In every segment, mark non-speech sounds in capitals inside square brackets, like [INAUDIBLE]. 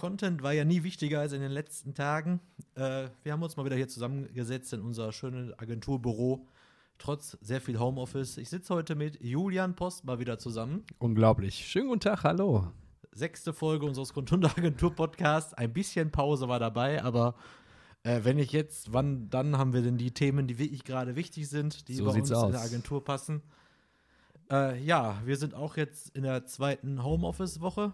Content war ja nie wichtiger als in den letzten Tagen. Äh, wir haben uns mal wieder hier zusammengesetzt in unser schönes Agenturbüro, trotz sehr viel Homeoffice. Ich sitze heute mit Julian Post mal wieder zusammen. Unglaublich. Schönen guten Tag, hallo. Sechste Folge unseres Grundhunde Agentur Podcasts. Ein bisschen Pause war dabei, aber äh, wenn ich jetzt, wann dann haben wir denn die Themen, die wirklich gerade wichtig sind, die So bei uns in aus. der Agentur passen. Äh, ja, wir sind auch jetzt in der zweiten Homeoffice-Woche.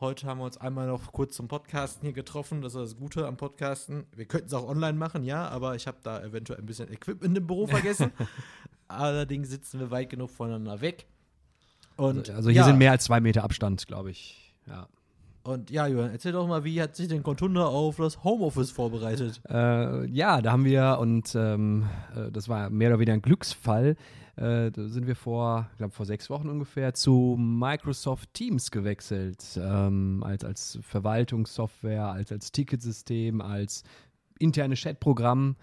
Heute haben wir uns einmal noch kurz zum Podcasten hier getroffen. Das ist das Gute am Podcasten. Wir könnten es auch online machen, ja, aber ich habe da eventuell ein bisschen Equipment im Büro vergessen. [LAUGHS] Allerdings sitzen wir weit genug voneinander weg. Und also hier ja, sind mehr als zwei Meter Abstand, glaube ich. Ja. Und ja, Johann, erzähl doch mal, wie hat sich denn Contunder auf das Homeoffice vorbereitet? Äh, ja, da haben wir, und ähm, äh, das war mehr oder weniger ein Glücksfall, äh, sind wir vor, ich glaube vor sechs Wochen ungefähr, zu Microsoft Teams gewechselt. Ähm, als, als Verwaltungssoftware, als, als Ticketsystem, als interne Chatprogramm.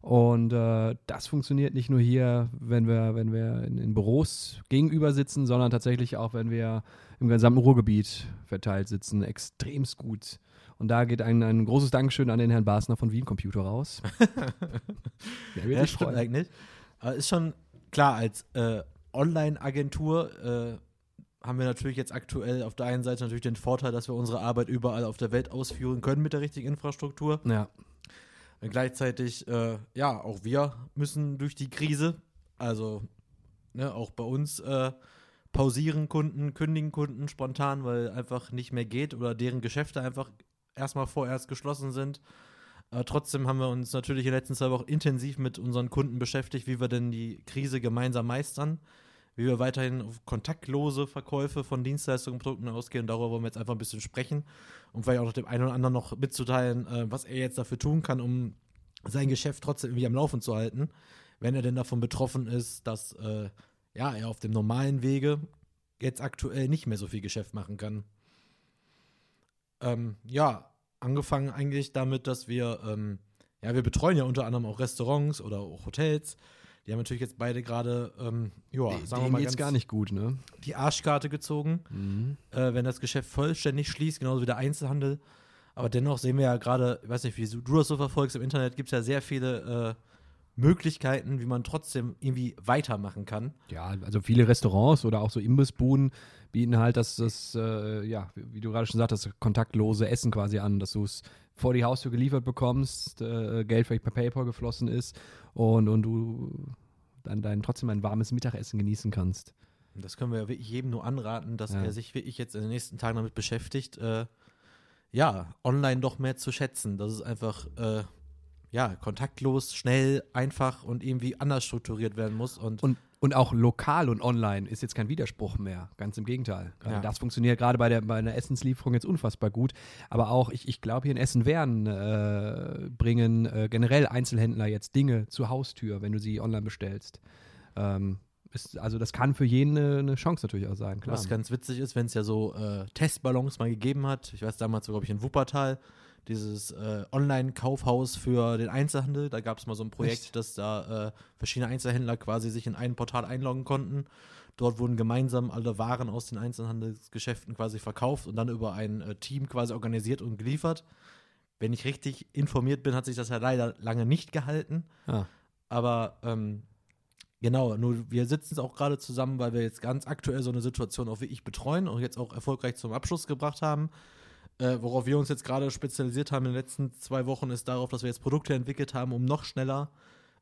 Und äh, das funktioniert nicht nur hier, wenn wir, wenn wir in, in Büros gegenüber sitzen, sondern tatsächlich auch, wenn wir im gesamten Ruhrgebiet verteilt sitzen, extremst gut. Und da geht ein, ein großes Dankeschön an den Herrn Basner von Wien Computer raus. [LAUGHS] Ja, sich stimmt eigentlich. Aber ist schon klar, als äh, Online-Agentur äh, haben wir natürlich jetzt aktuell auf der einen Seite natürlich den Vorteil, dass wir unsere Arbeit überall auf der Welt ausführen können mit der richtigen Infrastruktur. Ja, Und gleichzeitig, äh, ja, auch wir müssen durch die Krise, also ne, auch bei uns äh, pausieren Kunden, kündigen Kunden spontan, weil einfach nicht mehr geht oder deren Geschäfte einfach erstmal vorerst geschlossen sind. Aber trotzdem haben wir uns natürlich in den letzten zwei Wochen intensiv mit unseren Kunden beschäftigt, wie wir denn die Krise gemeinsam meistern, wie wir weiterhin auf kontaktlose Verkäufe von Dienstleistungen und Produkten ausgehen. Darüber wollen wir jetzt einfach ein bisschen sprechen und vielleicht auch noch dem einen oder anderen noch mitzuteilen, äh, was er jetzt dafür tun kann, um sein Geschäft trotzdem irgendwie am Laufen zu halten, wenn er denn davon betroffen ist, dass äh, ja, er auf dem normalen Wege jetzt aktuell nicht mehr so viel Geschäft machen kann. Ähm, ja, angefangen eigentlich damit, dass wir, ähm, ja, wir betreuen ja unter anderem auch Restaurants oder auch Hotels. Die haben natürlich jetzt beide gerade, ähm, ja, sagen wir mal, geht's ganz gar nicht gut, ne? die Arschkarte gezogen Mhm. äh, wenn das Geschäft vollständig schließt, genauso wie der Einzelhandel. Aber dennoch sehen wir ja gerade, ich weiß nicht, wie du das so verfolgst, im Internet gibt es ja sehr viele äh, Möglichkeiten, wie man trotzdem irgendwie weitermachen kann. Ja, also viele Restaurants oder auch so Imbissbuden bieten halt das, das äh, ja, wie du gerade schon sagtest, das kontaktlose Essen quasi an, dass du es vor die Haustür geliefert bekommst, äh, Geld vielleicht per PayPal geflossen ist und, und du dann dein, trotzdem ein warmes Mittagessen genießen kannst. Das können wir ja wirklich jedem nur anraten, dass Ja. er sich wirklich jetzt in den nächsten Tagen damit beschäftigt, äh, ja, online doch mehr zu schätzen. Das ist einfach, äh, ja, kontaktlos, schnell, einfach und irgendwie anders strukturiert werden muss. Und, Und, und auch lokal und online ist jetzt kein Widerspruch mehr. Ganz im Gegenteil. Gerade Ja. Das funktioniert gerade bei der, bei einer Essenslieferung jetzt unfassbar gut. Aber auch, ich, ich glaube, hier in Essen-Werden äh, bringen äh, generell Einzelhändler jetzt Dinge zur Haustür, wenn du sie online bestellst. Ähm, ist, also das kann für jeden eine, eine Chance natürlich auch sein, klar. Was ganz witzig ist, wenn es ja so äh, Testballons mal gegeben hat. Ich weiß damals, glaube ich, in Wuppertal, dieses äh, Online-Kaufhaus für den Einzelhandel. Da gab es mal so ein Projekt, Echt? dass da äh, verschiedene Einzelhändler quasi sich in ein Portal einloggen konnten. Dort wurden gemeinsam alle Waren aus den Einzelhandelsgeschäften quasi verkauft und dann über ein äh, Team quasi organisiert und geliefert. Wenn ich richtig informiert bin, hat sich das ja leider lange nicht gehalten. Ah. Aber ähm, genau, nur wir sitzen auch gerade zusammen, weil wir jetzt ganz aktuell so eine Situation auch wirklich betreuen und jetzt auch erfolgreich zum Abschluss gebracht haben. Äh, worauf wir uns jetzt gerade spezialisiert haben in den letzten zwei Wochen, ist darauf, dass wir jetzt Produkte entwickelt haben, um noch schneller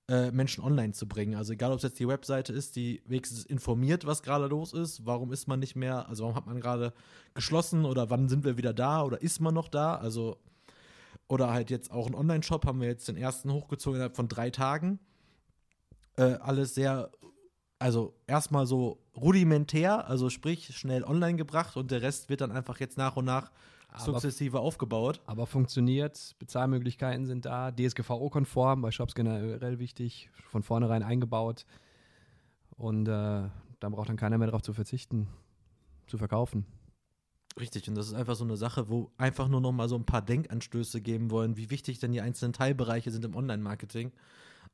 äh, Menschen online zu bringen. Also egal, ob es jetzt die Webseite ist, die wenigstens informiert, was gerade los ist, warum ist man nicht mehr, also warum hat man gerade geschlossen oder wann sind wir wieder da oder ist man noch da, also oder halt jetzt auch ein Online-Shop, haben wir jetzt den ersten hochgezogen innerhalb von drei Tagen. Äh, alles sehr, also erstmal so rudimentär, also sprich schnell online gebracht und der Rest wird dann einfach jetzt nach und nach Aber- sukzessive aufgebaut. Aber funktioniert, Bezahlmöglichkeiten sind da, DSGVO-konform, bei Shops generell wichtig, von vornherein eingebaut. Und äh, da braucht dann keiner mehr darauf zu verzichten, zu verkaufen. Richtig, und das ist einfach so eine Sache, wo einfach nur noch mal so ein paar Denkanstöße geben wollen, wie wichtig denn die einzelnen Teilbereiche sind im Online-Marketing.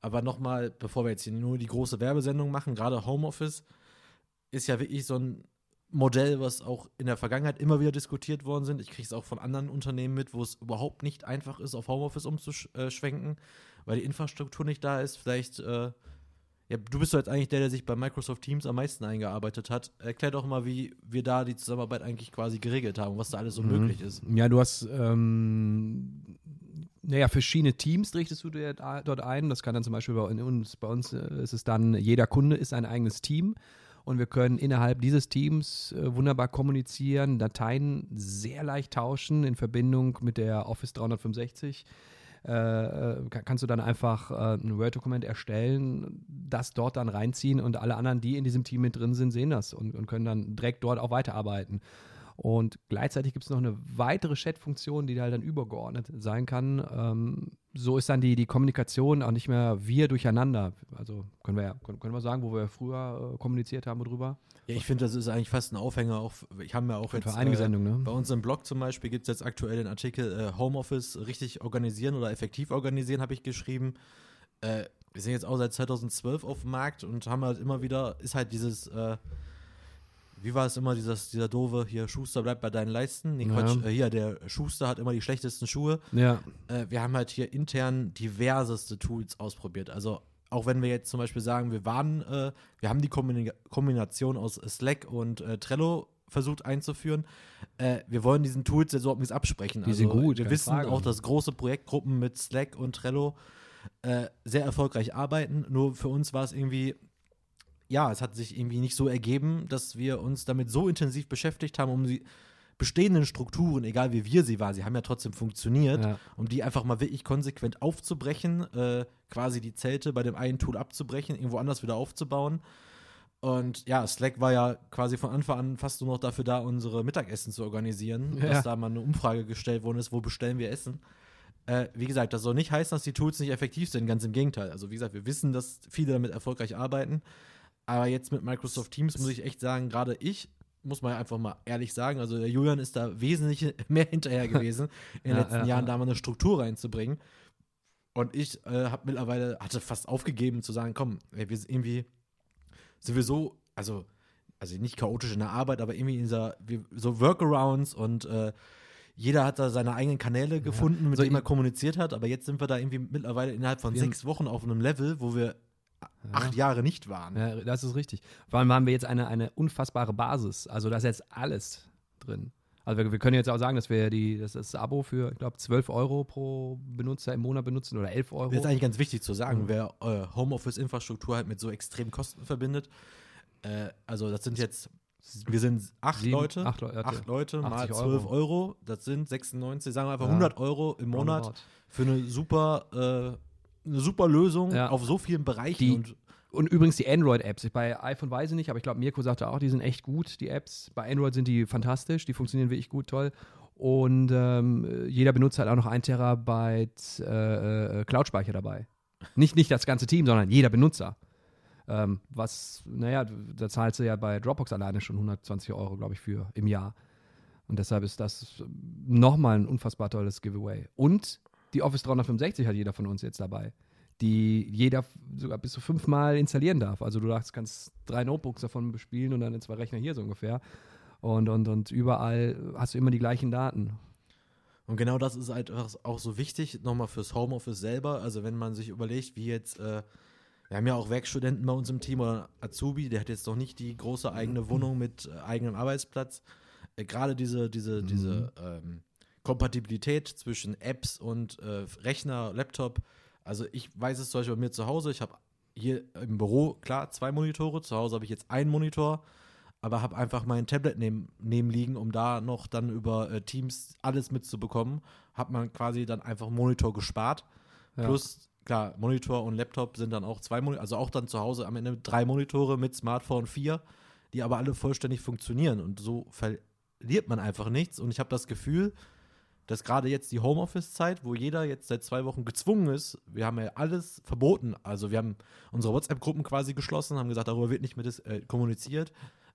Aber noch mal, bevor wir jetzt hier nur die große Werbesendung machen, gerade Homeoffice ist ja wirklich so ein Modell, was auch in der Vergangenheit immer wieder diskutiert worden sind. Ich kriege es auch von anderen Unternehmen mit, wo es überhaupt nicht einfach ist, auf Homeoffice umzuschwenken, weil die Infrastruktur nicht da ist. Vielleicht, äh, ja, du bist doch jetzt eigentlich der, der sich bei Microsoft Teams am meisten eingearbeitet hat. Erklär doch mal, wie wir da die Zusammenarbeit eigentlich quasi geregelt haben, was da alles so mhm. möglich ist. Ja, du hast ähm, naja, verschiedene Teams richtest du dir dort ein. Das kann dann zum Beispiel bei uns, bei uns äh, ist es dann, jeder Kunde ist ein eigenes Team und wir können innerhalb dieses Teams äh, wunderbar kommunizieren, Dateien sehr leicht tauschen in Verbindung mit der Office 365. Äh, äh kannst du dann einfach ein Word-Dokument erstellen, das dort dann reinziehen und alle anderen, die in diesem Team mit drin sind, sehen das und, und können dann direkt dort auch weiterarbeiten. Und gleichzeitig gibt es noch eine weitere Chat-Funktion, die halt dann übergeordnet sein kann. Ähm, so ist dann die, die Kommunikation auch nicht mehr wir durcheinander. Also können wir ja, können, können wir sagen, wo wir früher äh, kommuniziert haben drüber. Ja, ich finde, das ist eigentlich fast ein Aufhänger. Auch, ich habe ja auch jetzt, einige äh, Sendungen, ne? bei uns im Blog zum Beispiel gibt es jetzt aktuell den Artikel äh, Homeoffice richtig organisieren oder effektiv organisieren, habe ich geschrieben. Äh, wir sind jetzt auch seit 2012 auf dem Markt und haben halt immer wieder, ist halt dieses äh, wie war es immer, dieses, dieser doofe, hier, Schuster bleibt bei deinen Leisten. Nee, Quatsch, ja. äh, hier, der Schuster hat immer die schlechtesten Schuhe. Ja. Äh, wir haben halt hier intern diverseste Tools ausprobiert. Also auch wenn wir jetzt zum Beispiel sagen, wir waren, äh, wir haben die Kombina Kombination aus Slack und äh, Trello versucht einzuführen. Äh, wir wollen diesen Tools jetzt überhaupt nichts absprechen. Die sind also, gut. Wir wissen Frage. auch, dass große Projektgruppen mit Slack und Trello äh, sehr erfolgreich arbeiten. Nur für uns war es irgendwie ja, es hat sich irgendwie nicht so ergeben, dass wir uns damit so intensiv beschäftigt haben, um die bestehenden Strukturen, egal wie wir sie waren, sie haben ja trotzdem funktioniert, ja. um die einfach mal wirklich konsequent aufzubrechen, äh, quasi die Zelte bei dem einen Tool abzubrechen, irgendwo anders wieder aufzubauen. Und ja, Slack war ja quasi von Anfang an fast nur noch dafür da, unsere Mittagessen zu organisieren, ja. dass da mal eine Umfrage gestellt worden ist, wo bestellen wir Essen. Äh, wie gesagt, das soll nicht heißen, dass die Tools nicht effektiv sind, ganz im Gegenteil. Also wie gesagt, wir wissen, dass viele damit erfolgreich arbeiten. Aber jetzt mit Microsoft Teams muss ich echt sagen, gerade ich, muss man einfach mal ehrlich sagen, also der Julian ist da wesentlich [LAUGHS] mehr hinterher gewesen, [LAUGHS] in den ja, letzten ja, Jahren ja. da mal eine Struktur reinzubringen. Und ich äh, habe mittlerweile, hatte fast aufgegeben zu sagen, komm, ey, wir sind irgendwie, sind wir so, also, also nicht chaotisch in der Arbeit, aber irgendwie in dieser, wir, so Workarounds und äh, jeder hat da seine eigenen Kanäle gefunden, mit so denen er kommuniziert hat, aber jetzt sind wir da irgendwie mittlerweile innerhalb von sechs Wochen auf einem Level, wo wir acht Jahre nicht waren. Ja, das ist richtig. Vor allem haben wir jetzt eine, eine unfassbare Basis. Also da ist jetzt alles drin. Also wir, wir, können jetzt auch sagen, dass wir die, das, das Abo für, ich glaube, 12 Euro pro Benutzer im Monat benutzen oder 11 Euro. Das ist eigentlich ganz wichtig zu sagen, mhm. wer äh, Homeoffice-Infrastruktur halt mit so extremen Kosten verbindet. Äh, also das sind jetzt, wir sind acht Sieben, Leute, acht, Le acht Leute mal 12 Euro. Euro. das sind 96, sagen wir einfach ja. 100 Euro im Monat für eine super äh, eine super Lösung ja. auf so vielen Bereichen. Die, und, und, übrigens die Android-Apps. Bei iPhone weiß ich nicht, aber ich glaube, Mirko sagte auch, die sind echt gut, die Apps. Bei Android sind die fantastisch, die funktionieren wirklich gut, toll. Und ähm, jeder benutzt halt auch noch ein Terabyte äh, äh, Cloud-Speicher dabei. Nicht, nicht das ganze Team, sondern jeder Benutzer. Ähm, was, naja, da zahlst du ja bei Dropbox alleine schon 120 Euro, glaube ich, für im Jahr. Und deshalb ist das nochmal ein unfassbar tolles Giveaway. Und die Office 365 hat jeder von uns jetzt dabei, die jeder sogar bis zu fünfmal installieren darf. Also du kannst drei Notebooks davon bespielen und dann in zwei Rechner hier so ungefähr. Und, und, und überall hast du immer die gleichen Daten. Und genau das ist halt auch so wichtig, nochmal fürs Homeoffice selber. Also wenn man sich überlegt, wie jetzt, äh, wir haben ja auch Werkstudenten bei uns im Team oder Azubi, der hat jetzt noch nicht die große eigene Wohnung mit äh, eigenem Arbeitsplatz. Äh, Gerade diese, diese, mhm. diese ähm, Kompatibilität zwischen Apps und äh, Rechner, Laptop. Also ich weiß es zum Beispiel bei mir zu Hause, ich habe hier im Büro, klar, zwei Monitore, zu Hause habe ich jetzt einen Monitor, aber habe einfach mein Tablet neben, neben liegen, um da noch dann über äh, Teams alles mitzubekommen. Hat man quasi dann einfach einen Monitor gespart. Ja. Plus, klar, Monitor und Laptop sind dann auch zwei Monitore, also auch dann zu Hause am Ende drei Monitore mit Smartphone vier, die aber alle vollständig funktionieren. Und so verliert man einfach nichts. Und ich habe das Gefühl, dass gerade jetzt die Homeoffice-Zeit, wo jeder jetzt seit zwei Wochen gezwungen ist, wir haben ja alles verboten. Also wir haben unsere WhatsApp-Gruppen quasi geschlossen, haben gesagt, darüber wird nicht mehr äh, kommuniziert.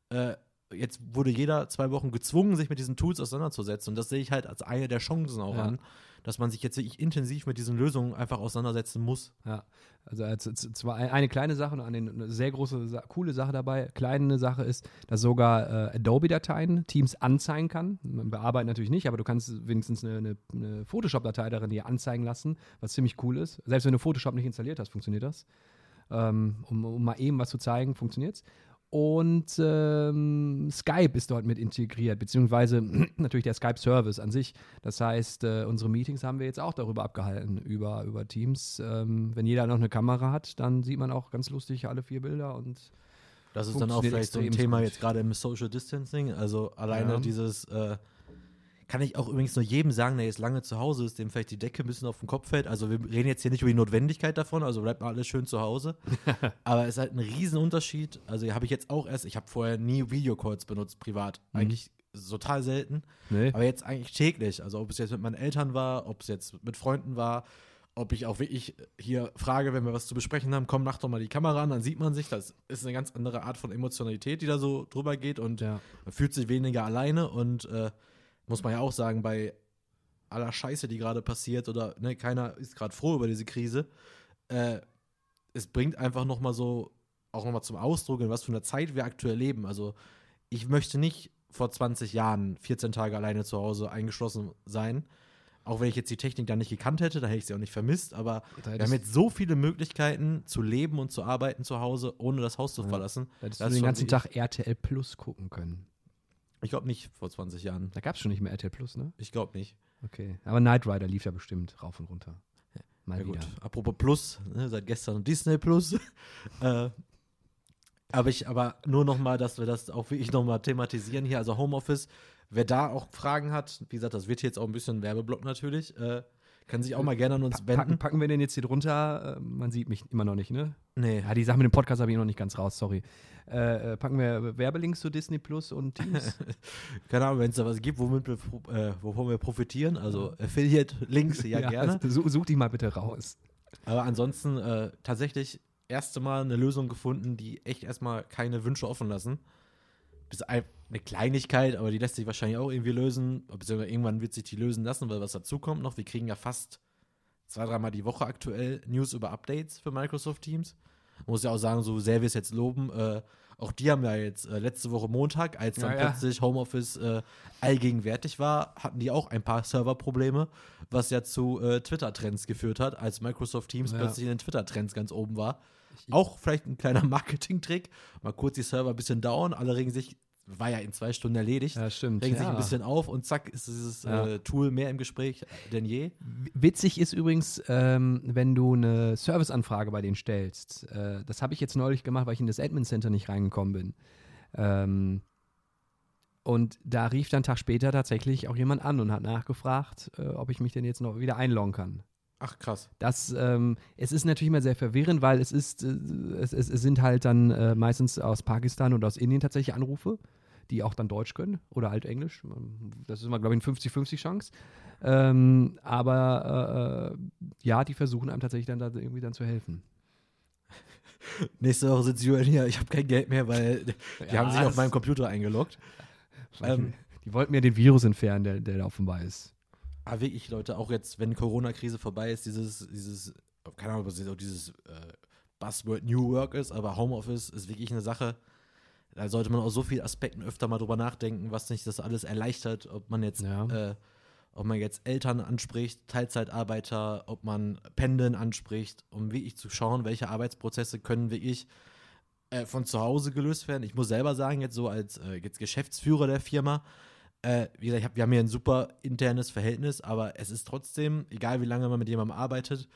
Äh, jetzt wurde jeder zwei Wochen gezwungen, sich mit diesen Tools auseinanderzusetzen. Und das sehe ich halt als eine der Chancen auch Ja. an, dass man sich jetzt wirklich intensiv mit diesen Lösungen einfach auseinandersetzen muss. Ja, also zwar ein- eine kleine Sache und eine, sehr große, coole Sache dabei. Kleine Sache ist, dass sogar äh, Adobe-Dateien Teams anzeigen kann. Man bearbeitet natürlich nicht, aber du kannst wenigstens eine, eine, eine Photoshop-Datei darin dir anzeigen lassen, was ziemlich cool ist. Selbst wenn du Photoshop nicht installiert hast, funktioniert das. Ähm, um, um mal eben was zu zeigen, funktioniert's. Und ähm, Skype ist dort mit integriert, beziehungsweise [CLEARS THROAT] natürlich der Skype-Service an sich. Das heißt, äh, unsere Meetings haben wir jetzt auch darüber abgehalten, über, über Teams. Ähm, wenn jeder noch eine Kamera hat, dann sieht man auch ganz lustig alle vier Bilder und Das ist dann auch vielleicht so ein Thema gut. jetzt gerade im Social Distancing. Also alleine Ja. dieses, äh, kann ich auch übrigens nur jedem sagen, der jetzt lange zu Hause ist, dem vielleicht die Decke ein bisschen auf den Kopf fällt. Also wir reden jetzt hier nicht über die Notwendigkeit davon, also bleibt mal alles schön zu Hause. [LAUGHS] Aber es ist halt ein Riesenunterschied. Also habe ich jetzt auch erst, ich habe vorher nie Videocalls benutzt, privat. Mhm. Eigentlich total selten. nee. Aber jetzt eigentlich täglich. Also ob es jetzt mit meinen Eltern war, ob es jetzt mit Freunden war, ob ich auch wirklich hier frage, wenn wir was zu besprechen haben, komm, mach doch mal die Kamera an, dann sieht man sich. Das ist eine ganz andere Art von Emotionalität, die da so drüber geht und ja. man fühlt sich weniger alleine und äh, muss man ja auch sagen, bei aller Scheiße, die gerade passiert oder ne, keiner ist gerade froh über diese Krise, äh, es bringt einfach noch mal so auch noch mal zum Ausdruck, in was für einer Zeit wir aktuell leben. Also ich möchte nicht vor 20 Jahren 14 Tage alleine zu Hause eingeschlossen sein. Auch wenn ich jetzt die Technik da nicht gekannt hätte, da hätte ich sie auch nicht vermisst, aber wir haben jetzt so viele Möglichkeiten zu leben und zu arbeiten zu Hause, ohne das Haus zu Ja. verlassen. da hättest du den ganzen Tag RTL Plus gucken können. Ich glaube nicht vor 20 Jahren. Da gab es schon nicht mehr RTL Plus, ne? Ich glaube nicht. Okay. Aber Knight Rider lief ja bestimmt rauf und runter. Mal Ja wieder. gut, apropos Plus, ne, seit gestern Disney Plus. [LAUGHS] äh, aber ich, aber nur noch mal, dass wir das auch wirklich noch mal thematisieren hier, also Homeoffice. Wer da auch Fragen hat, wie gesagt, das wird hier jetzt auch ein bisschen Werbeblock natürlich, äh, kann sich auch mal gerne an uns Pa wenden. packen, packen wir den jetzt hier drunter? Äh, man sieht mich immer noch nicht, ne? Nee, Ja, die Sache mit dem Podcast habe ich noch nicht ganz raus, sorry. Äh, äh, packen wir Werbelinks zu Disney Plus und Teams? [LAUGHS] keine Ahnung, wenn es da was gibt, womit wir, äh, wovon wir profitieren, also Affiliate-Links, ja, [LAUGHS] gerne. [LAUGHS] also such, die mal bitte raus. Aber ansonsten äh, tatsächlich erste Mal eine Lösung gefunden, die echt erstmal keine Wünsche offen lassen. Ein- eine Kleinigkeit, aber die lässt sich wahrscheinlich auch irgendwie lösen. Beziehungsweise irgendwann wird sich die lösen lassen, weil was dazu kommt noch, wir kriegen ja fast zwei, dreimal die Woche aktuell News über Updates für Microsoft Teams. Muss ja auch sagen, so sehr wir es jetzt loben, äh, auch die haben ja jetzt äh, letzte Woche Montag, als dann Ja, ja. plötzlich Homeoffice äh, allgegenwärtig war, hatten die auch ein paar Serverprobleme, was ja zu äh, Twitter-Trends geführt hat, als Microsoft Teams Ja. plötzlich in den Twitter-Trends ganz oben war. Auch vielleicht ein kleiner [LAUGHS] Marketing-Trick. Mal kurz die Server ein bisschen down, alle regen sich, war ja in zwei Stunden erledigt, Ja, stimmt. regen ja. sich ein bisschen auf und zack ist dieses Ja. äh, Tool mehr im Gespräch denn je. Witzig ist übrigens, ähm, wenn du eine Serviceanfrage bei denen stellst. Äh, das habe ich jetzt neulich gemacht, weil ich in das Admin Center nicht reingekommen bin. Ähm, und da rief dann einen Tag später tatsächlich auch jemand an und hat nachgefragt, äh, ob ich mich denn jetzt noch wieder einloggen kann. Ach krass. Das, ähm, es ist natürlich immer sehr verwirrend, weil es ist, äh, es, es, es sind halt dann äh, meistens aus Pakistan und aus Indien tatsächlich Anrufe, die auch dann Deutsch können oder halt Englisch. Das ist immer, glaube ich, eine 50-50 Chance. Ähm, aber äh, äh, ja, die versuchen einem tatsächlich dann da irgendwie dann zu helfen. [LAUGHS] Nächste Woche sind sie hier, ich habe kein Geld mehr, weil die Ja, haben sich auf meinem Computer eingeloggt. [LAUGHS] Ähm, die wollten mir den Virus entfernen, der, der da offenbar ist. Aber wirklich, Leute, auch jetzt, wenn Corona-Krise vorbei ist, dieses, dieses, keine Ahnung, ob es auch dieses äh, Buzzword New Work ist, aber Homeoffice ist wirklich eine Sache, da sollte man aus so vielen Aspekten öfter mal drüber nachdenken, was nicht das alles erleichtert, ob man jetzt, Ja. äh, ob man jetzt Eltern anspricht, Teilzeitarbeiter, ob man Pendeln anspricht, um wirklich zu schauen, welche Arbeitsprozesse können wirklich äh, von zu Hause gelöst werden. Ich muss selber sagen, jetzt so als äh, jetzt Geschäftsführer der Firma, äh, wie gesagt, hab, wir haben hier ein super internes Verhältnis, aber es ist trotzdem, egal wie lange man mit jemandem arbeitet,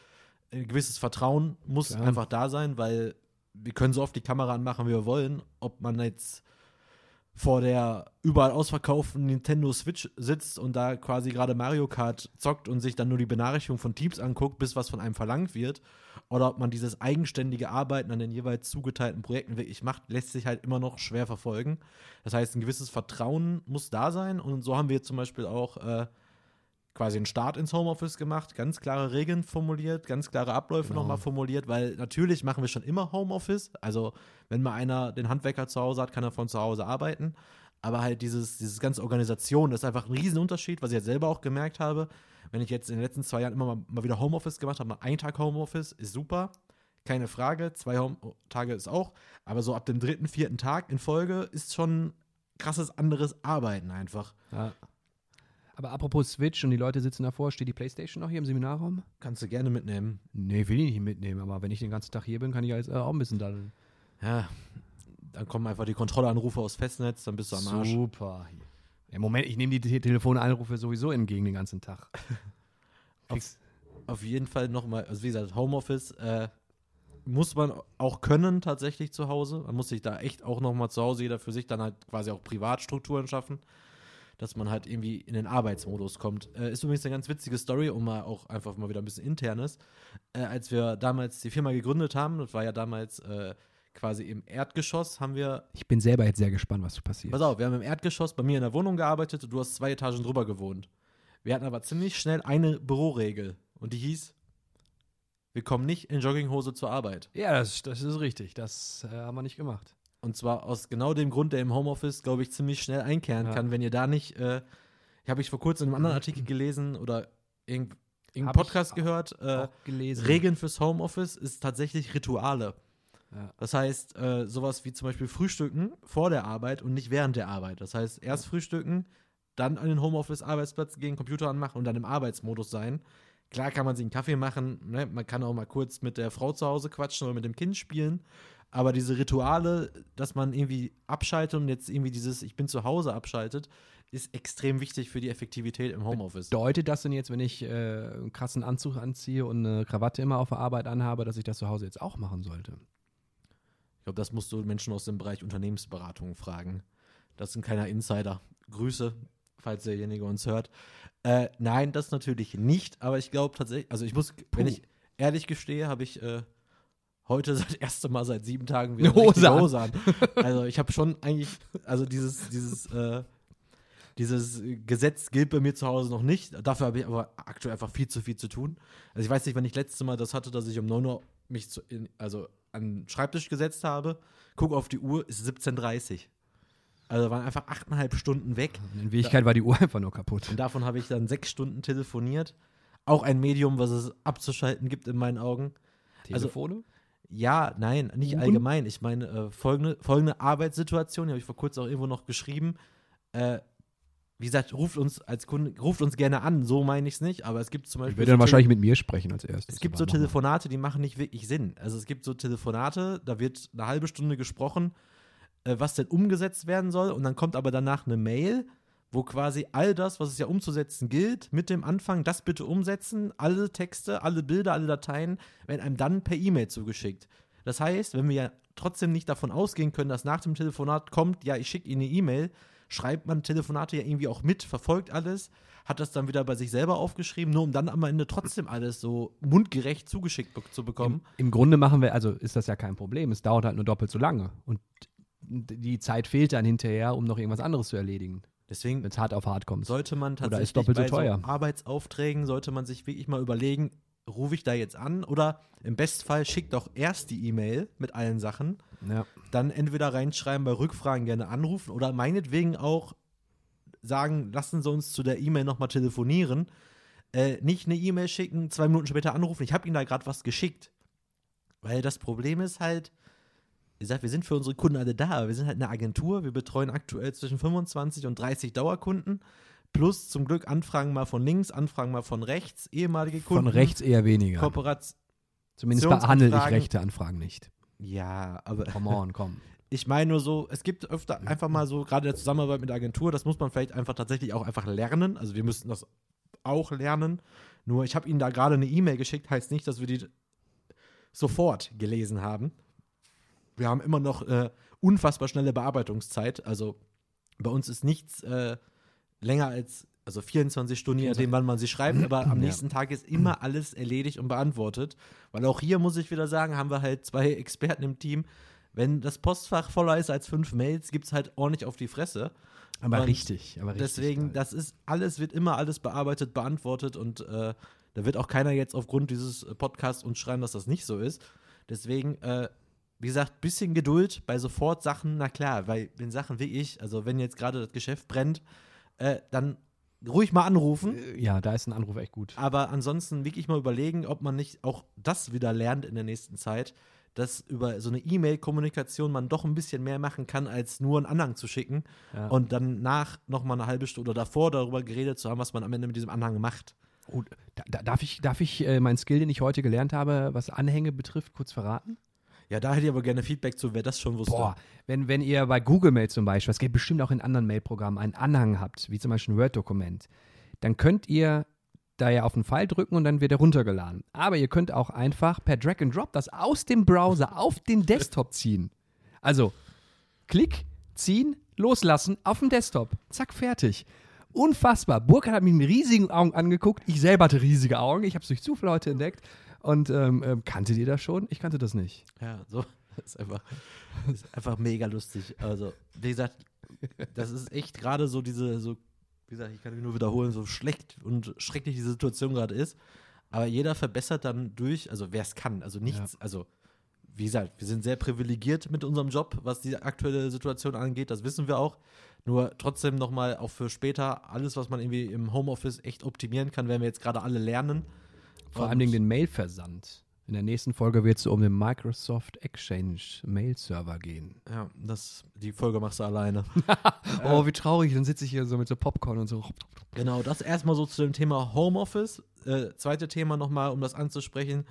ein gewisses Vertrauen muss Klar. einfach da sein, weil wir können so oft die Kamera anmachen, wie wir wollen. Ob man jetzt vor der überall ausverkauften Nintendo Switch sitzt und da quasi gerade Mario Kart zockt und sich dann nur die Benachrichtigung von Teams anguckt, bis was von einem verlangt wird, oder ob man dieses eigenständige Arbeiten an den jeweils zugeteilten Projekten wirklich macht, lässt sich halt immer noch schwer verfolgen. Das heißt, ein gewisses Vertrauen muss da sein und so haben wir zum Beispiel auch äh, quasi einen Start ins Homeoffice gemacht, ganz klare Regeln formuliert, ganz klare Abläufe Genau. nochmal formuliert, weil natürlich machen wir schon immer Homeoffice. Also wenn mal einer den Handwerker zu Hause hat, kann er von zu Hause arbeiten. Aber halt dieses, dieses ganze Organisation, das ist einfach ein Riesenunterschied, was ich jetzt selber auch gemerkt habe. Wenn ich jetzt in den letzten zwei Jahren immer mal, mal wieder Homeoffice gemacht habe, mal einen Tag Homeoffice, ist super. Keine Frage. Zwei Home Tage ist auch. Aber so ab dem dritten, vierten Tag in Folge ist schon krasses anderes Arbeiten einfach. Ja. Aber apropos Switch und die Leute sitzen davor, steht die Playstation noch hier im Seminarraum? Kannst du gerne mitnehmen. Nee, will ich nicht mitnehmen, aber wenn ich den ganzen Tag hier bin, kann ich jetzt äh, auch ein bisschen daddeln. Ja, dann kommen einfach die Kontrollanrufe aus Festnetz, dann bist du am Arsch. Super. Ja, Moment, ich nehme die Te Telefonanrufe sowieso entgegen den ganzen Tag. [LAUGHS] Auf, auf jeden Fall nochmal, also wie gesagt, Homeoffice äh, muss man auch können tatsächlich zu Hause. Man muss sich da echt auch nochmal zu Hause jeder für sich dann halt quasi auch Privatstrukturen schaffen, dass man halt irgendwie in den Arbeitsmodus kommt. Äh, ist übrigens eine ganz witzige Story, um mal auch einfach mal wieder ein bisschen internes. Äh, als wir damals die Firma gegründet haben, das war ja damals äh, quasi im Erdgeschoss, haben wir Ich bin selber jetzt sehr gespannt, was so passiert. Pass auf, wir haben im Erdgeschoss bei mir in der Wohnung gearbeitet und du hast zwei Etagen drüber gewohnt. Wir hatten aber ziemlich schnell eine Büroregel und die hieß, wir kommen nicht in Jogginghose zur Arbeit. Ja, das, das ist richtig. Das äh, haben wir nicht gemacht. Und zwar aus genau dem Grund, der im Homeoffice, glaube ich, ziemlich schnell einkehren Ja. kann, wenn ihr da nicht, äh, habe ich vor kurzem in einem anderen Artikel gelesen oder irgend, irgendeinen ich Podcast gehört, äh. Regeln fürs Homeoffice ist tatsächlich Rituale. Ja. Das heißt, äh, sowas wie zum Beispiel Frühstücken vor der Arbeit und nicht während der Arbeit. Das heißt, erst frühstücken, dann an den Homeoffice-Arbeitsplatz gehen, Computer anmachen und dann im Arbeitsmodus sein. Klar kann man sich einen Kaffee machen, ne? man kann auch mal kurz mit der Frau zu Hause quatschen oder mit dem Kind spielen. Aber diese Rituale, dass man irgendwie abschaltet und jetzt irgendwie dieses Ich bin zu Hause abschaltet, ist extrem wichtig für die Effektivität im Homeoffice. Bedeutet das denn jetzt, wenn ich äh, einen krassen Anzug anziehe und eine Krawatte immer auf der Arbeit anhabe, dass ich das zu Hause jetzt auch machen sollte? Ich glaube, das musst du Menschen aus dem Bereich Unternehmensberatung fragen. Das sind keiner Insider. Grüße, falls derjenige uns hört. Äh, nein, das natürlich nicht, aber ich glaube tatsächlich, also ich muss, wenn Puh. ich ehrlich gestehe, habe ich äh, heute das erste Mal seit sieben Tagen wieder Eine Hose an. Hose [LAUGHS] an. Also ich habe schon eigentlich, also dieses, dieses, äh, dieses Gesetz gilt bei mir zu Hause noch nicht. Dafür habe ich aber aktuell einfach viel zu viel zu tun. Also ich weiß nicht, wann ich letzte Mal das hatte, dass ich um 9 Uhr mich zu, in, also an den Schreibtisch gesetzt habe, gucke auf die Uhr, ist 17.30 Uhr. Also waren einfach achteinhalb Stunden weg. In Wirklichkeit war die Uhr einfach nur kaputt. Und davon habe ich dann sechs Stunden telefoniert. Auch ein Medium, was es abzuschalten gibt in meinen Augen. Also- Telefone? Ja, nein, nicht Uhren? allgemein. Ich meine, äh, folgende, folgende Arbeitssituation, die habe ich vor kurzem auch irgendwo noch geschrieben. Äh, wie gesagt, ruft uns als Kunde, ruft uns gerne an, so meine ich es nicht, aber es gibt zum ich Beispiel. würde dann so wahrscheinlich mit mir sprechen als erstes. es gibt so. Telefonate, die machen nicht wirklich Sinn. Also es gibt so Telefonate, da wird eine halbe Stunde gesprochen, äh, was denn umgesetzt werden soll, und dann kommt aber danach eine Mail, wo quasi all das, was es ja umzusetzen gilt, mit dem Anfang, das bitte umsetzen, alle Texte, alle Bilder, alle Dateien, werden einem dann per E-Mail zugeschickt. Das heißt, wenn wir ja trotzdem nicht davon ausgehen können, dass nach dem Telefonat kommt, ja, ich schicke Ihnen eine E-Mail, schreibt man Telefonate ja irgendwie auch mit, verfolgt alles, hat das dann wieder bei sich selber aufgeschrieben, nur um dann am Ende trotzdem alles so mundgerecht zugeschickt be zu bekommen. Im, Im Grunde machen wir, also ist das ja kein Problem. Es dauert halt nur doppelt so lange. Und die Zeit fehlt dann hinterher, um noch irgendwas anderes zu erledigen, Deswegen wenn es hart auf hart kommt. sollte man Oder tatsächlich ist doppelt so bei teuer. So Arbeitsaufträgen sollte man sich wirklich mal überlegen, rufe ich da jetzt an oder im Bestfall schickt doch erst die E-Mail mit allen Sachen, Ja. dann entweder reinschreiben, bei Rückfragen gerne anrufen oder meinetwegen auch sagen, lassen Sie uns zu der E-Mail nochmal telefonieren. Äh, nicht eine E-Mail schicken, zwei Minuten später anrufen, ich habe Ihnen da gerade was geschickt. Weil das Problem ist halt, wie gesagt, wir sind für unsere Kunden alle da, aber wir sind halt eine Agentur, wir betreuen aktuell zwischen 25 und 30 Dauerkunden, plus zum Glück Anfragen mal von links, Anfragen mal von rechts, ehemalige Kunden. Von rechts eher weniger. Kooperation. Zumindest behandle ich rechte Anfragen nicht. Ja, aber Come on, komm. [LAUGHS] ich meine nur so, es gibt öfter einfach mal so, gerade der Zusammenarbeit mit der Agentur, das muss man vielleicht einfach tatsächlich auch einfach lernen. Also wir müssen das auch lernen. Nur ich habe Ihnen da gerade eine E-Mail geschickt, heißt nicht, dass wir die sofort gelesen haben. Wir haben immer noch äh, unfassbar schnelle Bearbeitungszeit. Also bei uns ist nichts äh, länger als also 24 Stunden, je nachdem, wann man sie schreibt, aber am Ja. nächsten Tag ist immer alles erledigt und beantwortet. Weil auch hier muss ich wieder sagen, haben wir halt zwei Experten im Team. Wenn das Postfach voller ist als fünf Mails, gibt es halt ordentlich auf die Fresse. Aber Und richtig, aber richtig. Deswegen, geil. das ist alles, wird immer alles bearbeitet, beantwortet und äh, da wird auch keiner jetzt aufgrund dieses äh, Podcasts uns schreiben, dass das nicht so ist. Deswegen, äh, wie gesagt, bisschen Geduld bei sofort Sachen, na klar, weil wenn Sachen wie ich, also wenn jetzt gerade das Geschäft brennt, äh, dann ruhig mal anrufen. Äh, Ja, da ist ein Anruf echt gut. Aber ansonsten wirklich mal überlegen, ob man nicht auch das wieder lernt in der nächsten Zeit, dass über so eine E-Mail-Kommunikation man doch ein bisschen mehr machen kann, als nur einen Anhang zu schicken Ja. und dann nach nochmal eine halbe Stunde oder davor darüber geredet zu haben, was man am Ende mit diesem Anhang macht. Oh, da, da, darf ich, darf ich äh, meinen Skill, den ich heute gelernt habe, was Anhänge betrifft, kurz verraten? Ja, da hätte ich aber gerne Feedback zu, wer das schon wusste. Boah, wenn, wenn ihr bei Google Mail zum Beispiel, das geht bestimmt auch in anderen Mailprogrammen, einen Anhang habt, wie zum Beispiel ein Word-Dokument, dann könnt ihr da ja auf den Pfeil drücken und dann wird er runtergeladen. Aber ihr könnt auch einfach per Drag and Drop das aus dem Browser auf den Desktop ziehen. Also, Klick, ziehen, loslassen, auf dem Desktop. Zack, fertig. Unfassbar. Burkhard hat mich mit riesigen Augen angeguckt. Ich selber hatte riesige Augen. Ich habe es durch Zufall heute entdeckt. Und ähm, ähm, kanntet ihr das schon? Ich kannte das nicht. Ja, so. Das [LAUGHS] ist einfach, das ist einfach mega lustig. Also, wie gesagt, das ist echt gerade so diese, so, wie gesagt, ich kann mich nur wiederholen, so schlecht und schrecklich die Situation gerade ist. Aber jeder verbessert dann durch, also wer es kann, also nichts, also wie gesagt, wir sind sehr privilegiert mit unserem Job, was die aktuelle Situation angeht, das wissen wir auch. Nur trotzdem nochmal auch für später alles, was man irgendwie im Homeoffice echt optimieren kann, werden wir jetzt gerade alle lernen. Vor Und- allen Dingen den Mailversand. In der nächsten Folge wird es um den Microsoft Exchange Mail-Server gehen. Ja, das, die Folge machst du alleine. [LAUGHS] Oh, wie traurig. Dann sitze ich hier so mit so Popcorn und so. Genau, das erstmal so zu dem Thema Homeoffice. Äh, zweite Thema nochmal, um das anzusprechen.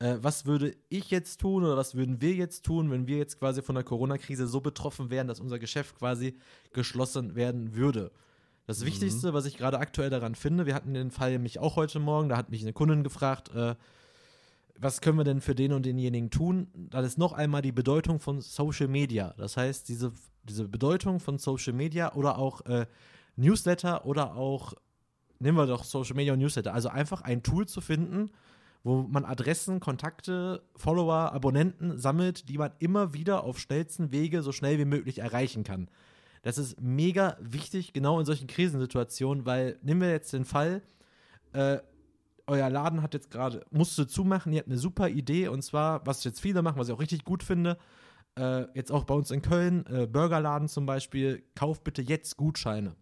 Äh, was würde ich jetzt tun oder was würden wir jetzt tun, wenn wir jetzt quasi von der Corona-Krise so betroffen wären, dass unser Geschäft quasi geschlossen werden würde? Das Wichtigste, was ich gerade aktuell daran finde, wir hatten den Fall mich auch heute Morgen, da hat mich eine Kundin gefragt, äh, was können wir denn für den und denjenigen tun? Das ist noch einmal die Bedeutung von Social Media. Das heißt, diese, diese Bedeutung von Social Media oder auch äh, Newsletter oder auch, nehmen wir doch Social Media und Newsletter, also einfach ein Tool zu finden, wo man Adressen, Kontakte, Follower, Abonnenten sammelt, die man immer wieder auf schnellsten Wege so schnell wie möglich erreichen kann. Das ist mega wichtig, genau in solchen Krisensituationen, weil nehmen wir jetzt den Fall, äh, euer Laden hat jetzt gerade, musste zumachen, ihr habt eine super Idee und zwar, was jetzt viele machen, was ich auch richtig gut finde, äh, jetzt auch bei uns in Köln, äh, Burgerladen zum Beispiel, kauft bitte jetzt Gutscheine.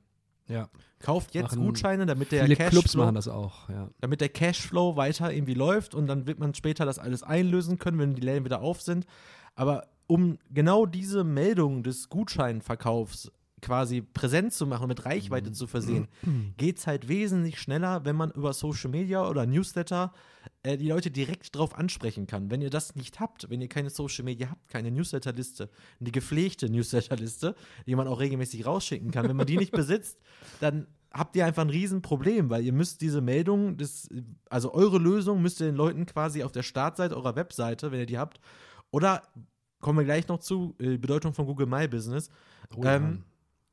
Ja. Kauft jetzt Machen Gutscheine, damit der Viele Clubs Cashflow, machen das auch, ja. damit der Cashflow weiter irgendwie läuft und dann wird man später das alles einlösen können, wenn die Läden wieder auf sind. Aber um genau diese Meldung des Gutscheinverkaufs quasi präsent zu machen mit Reichweite zu versehen, [CLEARS THROAT] geht es halt wesentlich schneller, wenn man über Social Media oder Newsletter äh, die Leute direkt drauf ansprechen kann. Wenn ihr das nicht habt, wenn ihr keine Social Media habt, keine Newsletterliste, die gepflegte Newsletterliste, die man auch regelmäßig rausschicken kann, wenn man die nicht [LAUGHS] besitzt, dann habt ihr einfach ein Riesenproblem, weil ihr müsst diese Meldung, des, also eure Lösung müsst ihr den Leuten quasi auf der Startseite eurer Webseite, wenn ihr die habt, oder kommen wir gleich noch zu, äh, Bedeutung von Google My Business, Oh ja. ähm,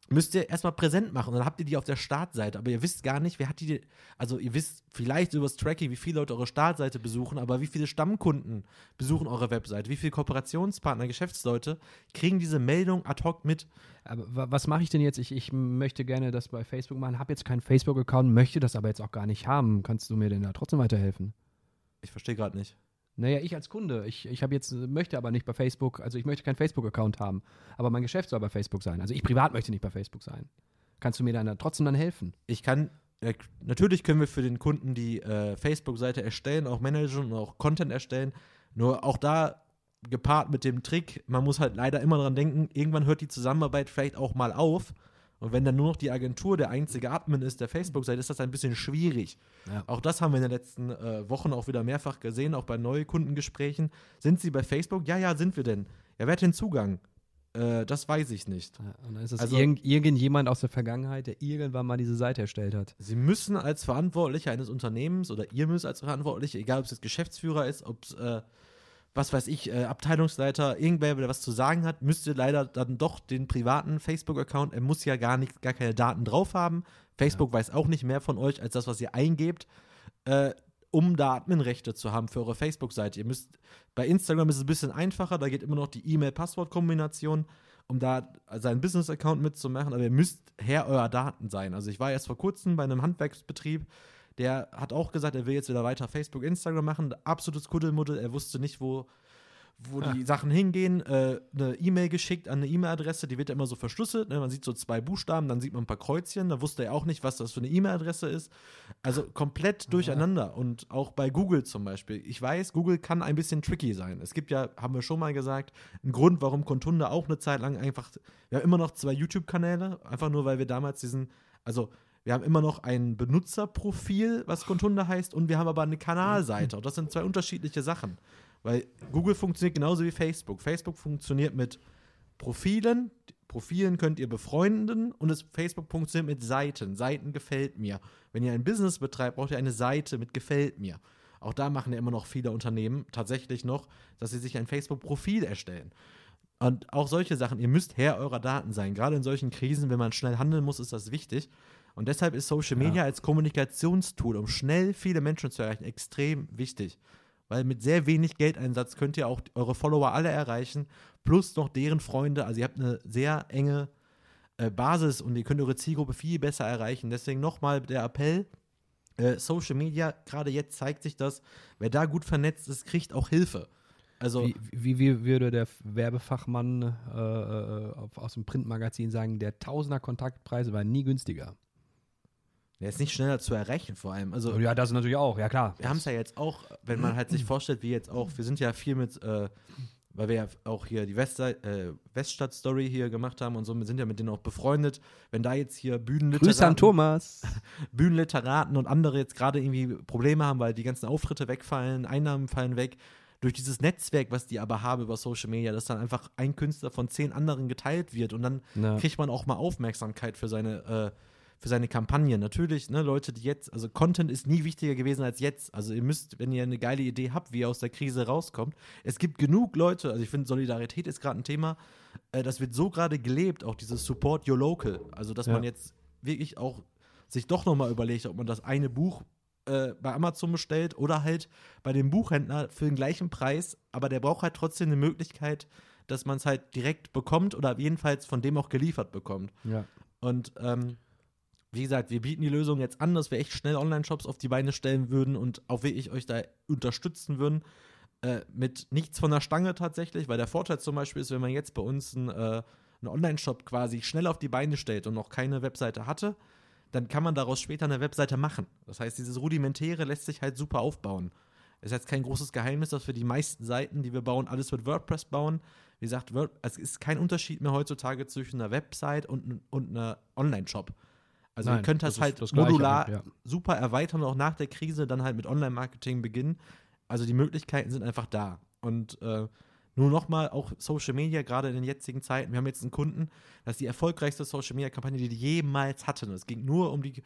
müsst ihr erstmal präsent machen. Dann habt ihr die auf der Startseite, aber ihr wisst gar nicht, wer hat die, also ihr wisst vielleicht über das Tracking, wie viele Leute eure Startseite besuchen, aber wie viele Stammkunden besuchen eure Webseite, wie viele Kooperationspartner, Geschäftsleute kriegen diese Meldung ad hoc mit. Aber wa- was mache ich denn jetzt? Ich, ich möchte gerne das bei Facebook machen, habe jetzt keinen Facebook-Account, möchte das aber jetzt auch gar nicht haben. Kannst du mir denn da trotzdem weiterhelfen? Ich verstehe gerade nicht. Naja, ich als Kunde, ich, ich habe jetzt, möchte aber nicht bei Facebook, also ich möchte keinen Facebook-Account haben, aber mein Geschäft soll bei Facebook sein. Also ich privat möchte nicht bei Facebook sein. Kannst du mir dann da trotzdem dann helfen? ich kann, natürlich können wir für den Kunden die äh, Facebook-Seite erstellen, auch managen und auch Content erstellen. Nur auch da gepaart mit dem Trick, man muss halt leider immer dran denken, irgendwann hört die Zusammenarbeit vielleicht auch mal auf. Und wenn dann nur noch die Agentur der einzige Admin ist der Facebook-Seite, ist das ein bisschen schwierig. Ja. Auch das haben wir in den letzten äh, Wochen auch wieder mehrfach gesehen, auch bei Neukundengesprächen. Sind Sie bei Facebook? Ja, ja, sind wir denn. Ja, wer hat den Zugang? Äh, das weiß ich nicht. Ja, Und dann ist das Also- irgend, irgendjemand aus der Vergangenheit, der irgendwann mal diese Seite erstellt hat. Sie müssen als Verantwortlicher eines Unternehmens oder ihr müsst als Verantwortlicher, egal ob es jetzt Geschäftsführer ist, ob es, äh, was weiß ich, äh, Abteilungsleiter, irgendwer, der was zu sagen hat, müsst ihr leider dann doch den privaten Facebook-Account, er muss ja gar nicht, gar keine Daten drauf haben. Facebook weiß auch nicht mehr von euch als das, was ihr eingebt, äh, um da Adminrechte zu haben für eure Facebook-Seite. Ihr müsst, bei Instagram ist es ein bisschen einfacher, da geht immer noch die E-Mail-Passwort-Kombination, um da seinen Business-Account mitzumachen, aber ihr müsst Herr eurer Daten sein. Also ich war erst vor kurzem bei einem Handwerksbetrieb, der hat auch gesagt, er will jetzt wieder weiter Facebook, Instagram machen. Absolutes Kuddelmuddel, er wusste nicht, wo, wo die Sachen hingehen, äh, eine E-Mail geschickt an eine E-Mail-Adresse, die wird ja immer so verschlüsselt. Ne? Man sieht so zwei Buchstaben, dann sieht man ein paar Kreuzchen, da wusste er auch nicht, was das für eine E-Mail-Adresse ist. Also komplett durcheinander. Und auch bei Google zum Beispiel. Ich weiß, Google kann ein bisschen tricky sein. Es gibt ja, haben wir schon mal gesagt, einen Grund, warum Kontunde auch eine Zeit lang einfach, wir haben immer noch zwei YouTube-Kanäle, einfach nur, weil wir damals diesen, also wir haben immer noch ein Benutzerprofil, was Kontunde heißt, und wir haben aber eine Kanalseite. Und das sind zwei unterschiedliche Sachen. Weil Google funktioniert genauso wie Facebook. Facebook funktioniert mit Profilen. Profilen könnt ihr befreunden und das Facebook funktioniert mit Seiten. Seiten gefällt mir. Wenn ihr ein Business betreibt, braucht ihr eine Seite mit gefällt mir. Auch da machen ja immer noch viele Unternehmen tatsächlich noch, dass sie sich ein Facebook-Profil erstellen. Und auch solche Sachen, ihr müsst Herr eurer Daten sein. Gerade in solchen Krisen, wenn man schnell handeln muss, ist das wichtig. Und deshalb ist Social Media Ja. als Kommunikationstool, um schnell viele Menschen zu erreichen, extrem wichtig. Weil mit sehr wenig Geldeinsatz könnt ihr auch eure Follower alle erreichen, plus noch deren Freunde. Also ihr habt eine sehr enge äh, Basis und ihr könnt eure Zielgruppe viel besser erreichen. Deswegen nochmal der Appell, äh, Social Media, gerade jetzt zeigt sich das, wer da gut vernetzt ist, kriegt auch Hilfe. Also Wie, wie, wie würde der Werbefachmann äh, äh, auf, aus dem Printmagazin sagen, der Tausender Kontaktpreis war nie günstiger? Der ist nicht schneller zu erreichen vor allem. Also Ja, das natürlich auch, ja klar. wir haben es ja jetzt auch, wenn man halt sich vorstellt, wie jetzt auch, wir sind ja viel mit, äh, weil wir ja auch hier die Westsei- äh, Weststadt-Story hier gemacht haben und so, wir sind ja mit denen auch befreundet. Wenn da jetzt hier Bühnenliteraten, Grüße an Thomas. [LAUGHS] Bühnenliteraten und andere jetzt gerade irgendwie Probleme haben, weil die ganzen Auftritte wegfallen, Einnahmen fallen weg. Durch dieses Netzwerk, was die aber haben über Social Media, dass dann einfach ein Künstler von zehn anderen geteilt wird und dann Ja. kriegt man auch mal Aufmerksamkeit für seine, äh, für seine Kampagne. Natürlich, ne, Leute, die jetzt, also Content ist nie wichtiger gewesen als jetzt. Also ihr müsst, wenn ihr eine geile Idee habt, wie ihr aus der Krise rauskommt, es gibt genug Leute, also ich finde, Solidarität ist gerade ein Thema, äh, das wird so gerade gelebt, auch dieses Support Your Local. Also, dass Ja. man jetzt wirklich auch sich doch nochmal überlegt, ob man das eine Buch äh, bei Amazon bestellt oder halt bei dem Buchhändler für den gleichen Preis, aber der braucht halt trotzdem eine Möglichkeit, dass man es halt direkt bekommt oder jedenfalls von dem auch geliefert bekommt. Ja. Und ähm, wie gesagt, wir bieten die Lösung jetzt an, dass wir echt schnell Online-Shops auf die Beine stellen würden und auch wirklich euch da unterstützen würden. Äh, mit nichts von der Stange tatsächlich, weil der Vorteil zum Beispiel ist, wenn man jetzt bei uns einen, äh, einen Online-Shop quasi schnell auf die Beine stellt und noch keine Webseite hatte, dann kann man daraus später eine Webseite machen. Das heißt, dieses Rudimentäre lässt sich halt super aufbauen. Es ist jetzt kein großes Geheimnis, dass wir die meisten Seiten, die wir bauen, alles mit WordPress bauen. Wie gesagt, es ist kein Unterschied mehr heutzutage zwischen einer Website und, und einer Online-Shop. Also ihr Nein, könnt das, das halt das Gleiche modular halt, ja. super erweitern und auch nach der Krise dann halt mit Online-Marketing beginnen. Also die Möglichkeiten sind einfach da. Und äh, nur nochmal, auch Social Media, gerade in den jetzigen Zeiten, wir haben jetzt einen Kunden, das ist die erfolgreichste Social Media-Kampagne, die die jemals hatten. Es ging nur um die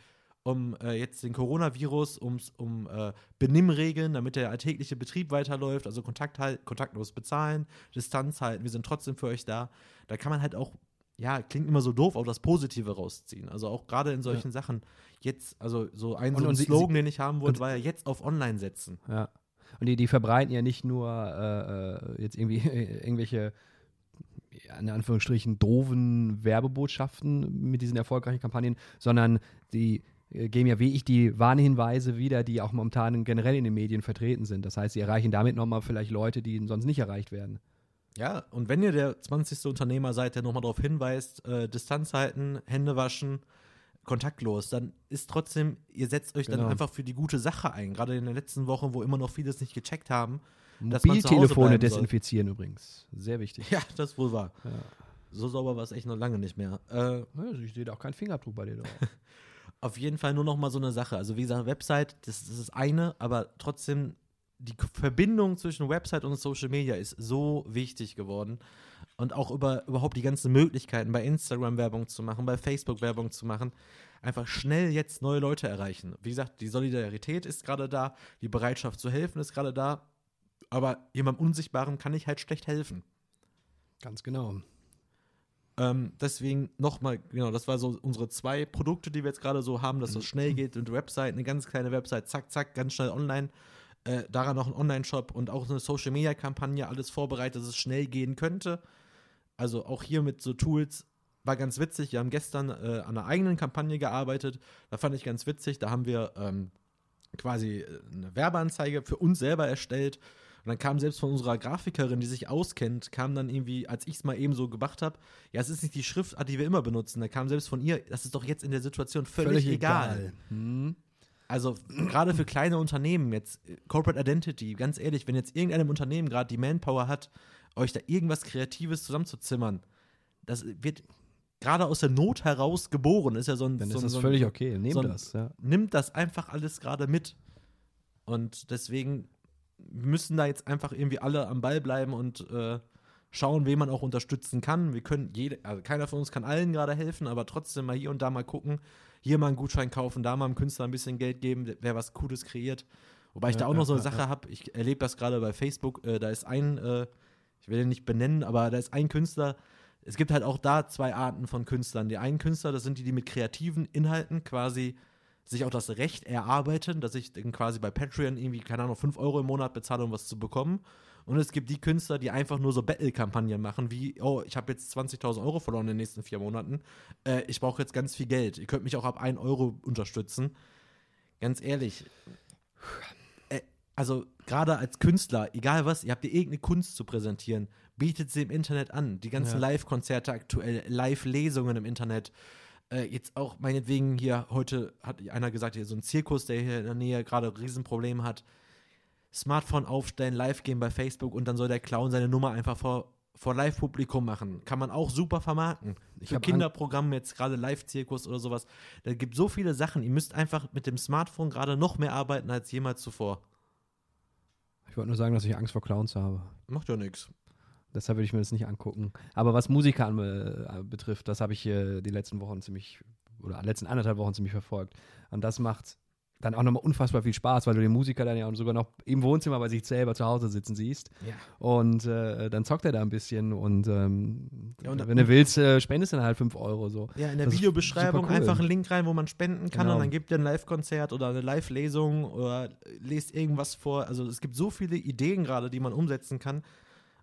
um äh, jetzt den Coronavirus, ums, um äh, Benimmregeln, damit der alltägliche Betrieb weiterläuft, also Kontakt halt, kontaktlos bezahlen, Distanz halten, wir sind trotzdem für euch da. Da kann man halt auch, ja, klingt immer so doof, auch das Positive rausziehen. Also auch gerade in solchen Sachen jetzt, also so ein, Und- so ein und sie- Slogan, den ich haben wollte, war ja jetzt auf Online setzen. Ja. Und die, die verbreiten ja nicht nur äh, äh, jetzt irgendwie [LAUGHS] irgendwelche, ja, in Anführungsstrichen, doofen Werbebotschaften mit diesen erfolgreichen Kampagnen, sondern die äh, geben ja wie ich die Warnhinweise wieder, die auch momentan generell in den Medien vertreten sind. Das heißt, sie erreichen damit nochmal vielleicht Leute, die sonst nicht erreicht werden. Ja, und wenn ihr der 20. Unternehmer seid, der nochmal darauf hinweist, äh, Distanz halten, Hände waschen, kontaktlos, dann ist trotzdem, ihr setzt euch dann Genau. einfach für die gute Sache ein. Gerade in den letzten Wochen, wo immer noch vieles nicht gecheckt haben. Mobiltelefone bleiben soll. desinfizieren übrigens. Sehr wichtig. Ja, das wohl wahr. Ja. So sauber war es echt noch lange nicht mehr. Äh, Ja, Ich sehe da auch keinen Fingerabdruck bei dir drauf. [LAUGHS] auf jeden Fall nur noch mal so eine Sache. Also wie gesagt, Website, das, das ist eine, aber trotzdem die Verbindung zwischen Website und Social Media ist so wichtig geworden. Und auch über überhaupt die ganzen Möglichkeiten, bei Instagram Werbung zu machen, bei Facebook Werbung zu machen, einfach schnell jetzt neue Leute erreichen. Wie gesagt, die Solidarität ist gerade da, die Bereitschaft zu helfen ist gerade da, aber jemandem Unsichtbaren kann ich halt schlecht helfen. Ganz genau. Ähm, deswegen nochmal, genau, das war so unsere zwei Produkte, die wir jetzt gerade so haben, dass das schnell [CLEARS THROAT] geht mit Website, eine ganz kleine Website, zack, zack, ganz schnell online. Äh, daran noch ein Online-Shop und auch eine Social-Media-Kampagne, alles vorbereitet, dass es schnell gehen könnte. Also auch hier mit so Tools war ganz witzig. Wir haben gestern äh, an einer eigenen Kampagne gearbeitet. Da fand ich ganz witzig. Da haben wir ähm, quasi äh, eine Werbeanzeige für uns selber erstellt. Und dann kam selbst von unserer Grafikerin, die sich auskennt, kam dann irgendwie, als ich es mal eben so gemacht habe, ja, es ist nicht die Schriftart, die wir immer benutzen. Da kam selbst von ihr, das ist doch jetzt in der Situation völlig, egal. Hm. Also gerade für kleine Unternehmen, jetzt Corporate Identity, ganz ehrlich, wenn jetzt irgendeinem Unternehmen gerade die Manpower hat, euch da irgendwas Kreatives zusammenzuzimmern, das wird gerade aus der Not heraus geboren. Ist ja so ein. Dann so ist das so ein, völlig okay. Nehmt so ein- das, ja. Nimmt das einfach alles gerade mit. Und deswegen müssen da jetzt einfach irgendwie alle am Ball bleiben und äh, schauen, wen man auch unterstützen kann. Wir können jede, also keiner von uns kann allen gerade helfen, aber trotzdem mal hier und da mal gucken, hier mal einen Gutschein kaufen, da mal einem Künstler ein bisschen Geld geben, wer was Cooles kreiert. Wobei ich Ja, da auch noch so eine ja, Sache habe, ich erlebe das gerade bei Facebook, äh, da ist ein, äh, ich will den nicht benennen, aber da ist ein Künstler, es gibt halt auch da zwei Arten von Künstlern. Die einen Künstler, das sind die, die mit kreativen Inhalten quasi sich auch das Recht erarbeiten, dass ich dann quasi bei Patreon irgendwie, keine Ahnung, 5 Euro im Monat bezahle, um was zu bekommen. Und es gibt die Künstler, die einfach nur so Battle-Kampagnen machen, wie, oh, ich habe jetzt 20.000 Euro verloren in den nächsten vier Monaten. Äh, ich brauche jetzt ganz viel Geld. Ihr könnt mich auch ab 1 Euro unterstützen. Ganz ehrlich. Äh, also, gerade als Künstler, egal was, ihr habt ihr irgendeine Kunst zu präsentieren, bietet sie im Internet an. Die ganzen Ja. Live-Konzerte aktuell, Live-Lesungen im Internet. Äh, jetzt auch meinetwegen hier, heute hat einer gesagt, hier so ein Zirkus, der hier in der Nähe gerade ein Riesenproblem hat. Smartphone aufstellen, live gehen bei Facebook und dann soll der Clown seine Nummer einfach vor, vor Live-Publikum machen. Kann man auch super vermarkten. Ich Für hab Kinderprogramme, jetzt gerade Live-Zirkus oder sowas. Da gibt so viele Sachen. Ihr müsst einfach mit dem Smartphone gerade noch mehr arbeiten als jemals zuvor. Ich wollte nur sagen, dass ich Angst vor Clowns habe. Macht ja nichts. Deshalb würde ich mir das nicht angucken. Aber was Musiker äh, betrifft, das habe ich äh, die letzten Wochen ziemlich, oder letzten anderthalb Wochen ziemlich verfolgt. Und das macht dann auch nochmal unfassbar viel Spaß, weil du den Musiker dann ja auch sogar noch im Wohnzimmer bei sich selber zu Hause sitzen siehst. Ja. Und äh, dann zockt er da ein bisschen und, ähm, Ja, und- wenn du willst, äh, spendest du dann halt 5 Euro so. Ja, in der Das Videobeschreibung cool. einfach einen Link rein, wo man spenden kann Genau. und dann gebt ihr ein Live-Konzert oder eine Live-Lesung oder lest irgendwas vor. Also es gibt so viele Ideen gerade, die man umsetzen kann.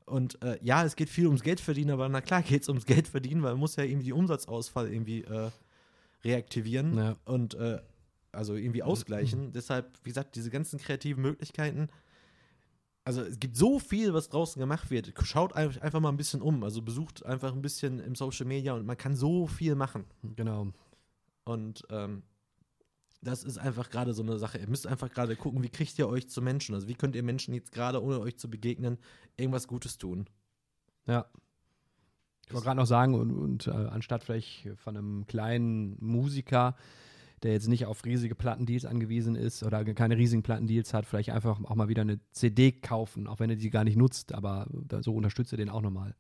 Und äh, ja, es geht viel ums Geld verdienen, aber na klar geht es ums Geld verdienen, weil man muss ja irgendwie die Umsatzausfall irgendwie äh, reaktivieren Ja. und äh, also irgendwie ausgleichen. Deshalb, wie gesagt, diese ganzen kreativen Möglichkeiten. Also es gibt so viel, was draußen gemacht wird. Schaut einfach mal ein bisschen um. Also besucht einfach ein bisschen im Social Media und man kann so viel machen. Genau. Und ähm, das ist einfach gerade so eine Sache. Ihr müsst einfach gerade gucken, wie kriegt ihr euch zu Menschen? Also wie könnt ihr Menschen jetzt gerade, ohne euch zu begegnen, irgendwas Gutes tun? Ja. Ich wollte gerade noch sagen, und, und äh, anstatt vielleicht von einem kleinen Musiker, der jetzt nicht auf riesige Plattendeals angewiesen ist oder keine riesigen Plattendeals hat, vielleicht einfach auch mal wieder eine CD kaufen, auch wenn er die gar nicht nutzt, aber so unterstützt ihr den auch nochmal.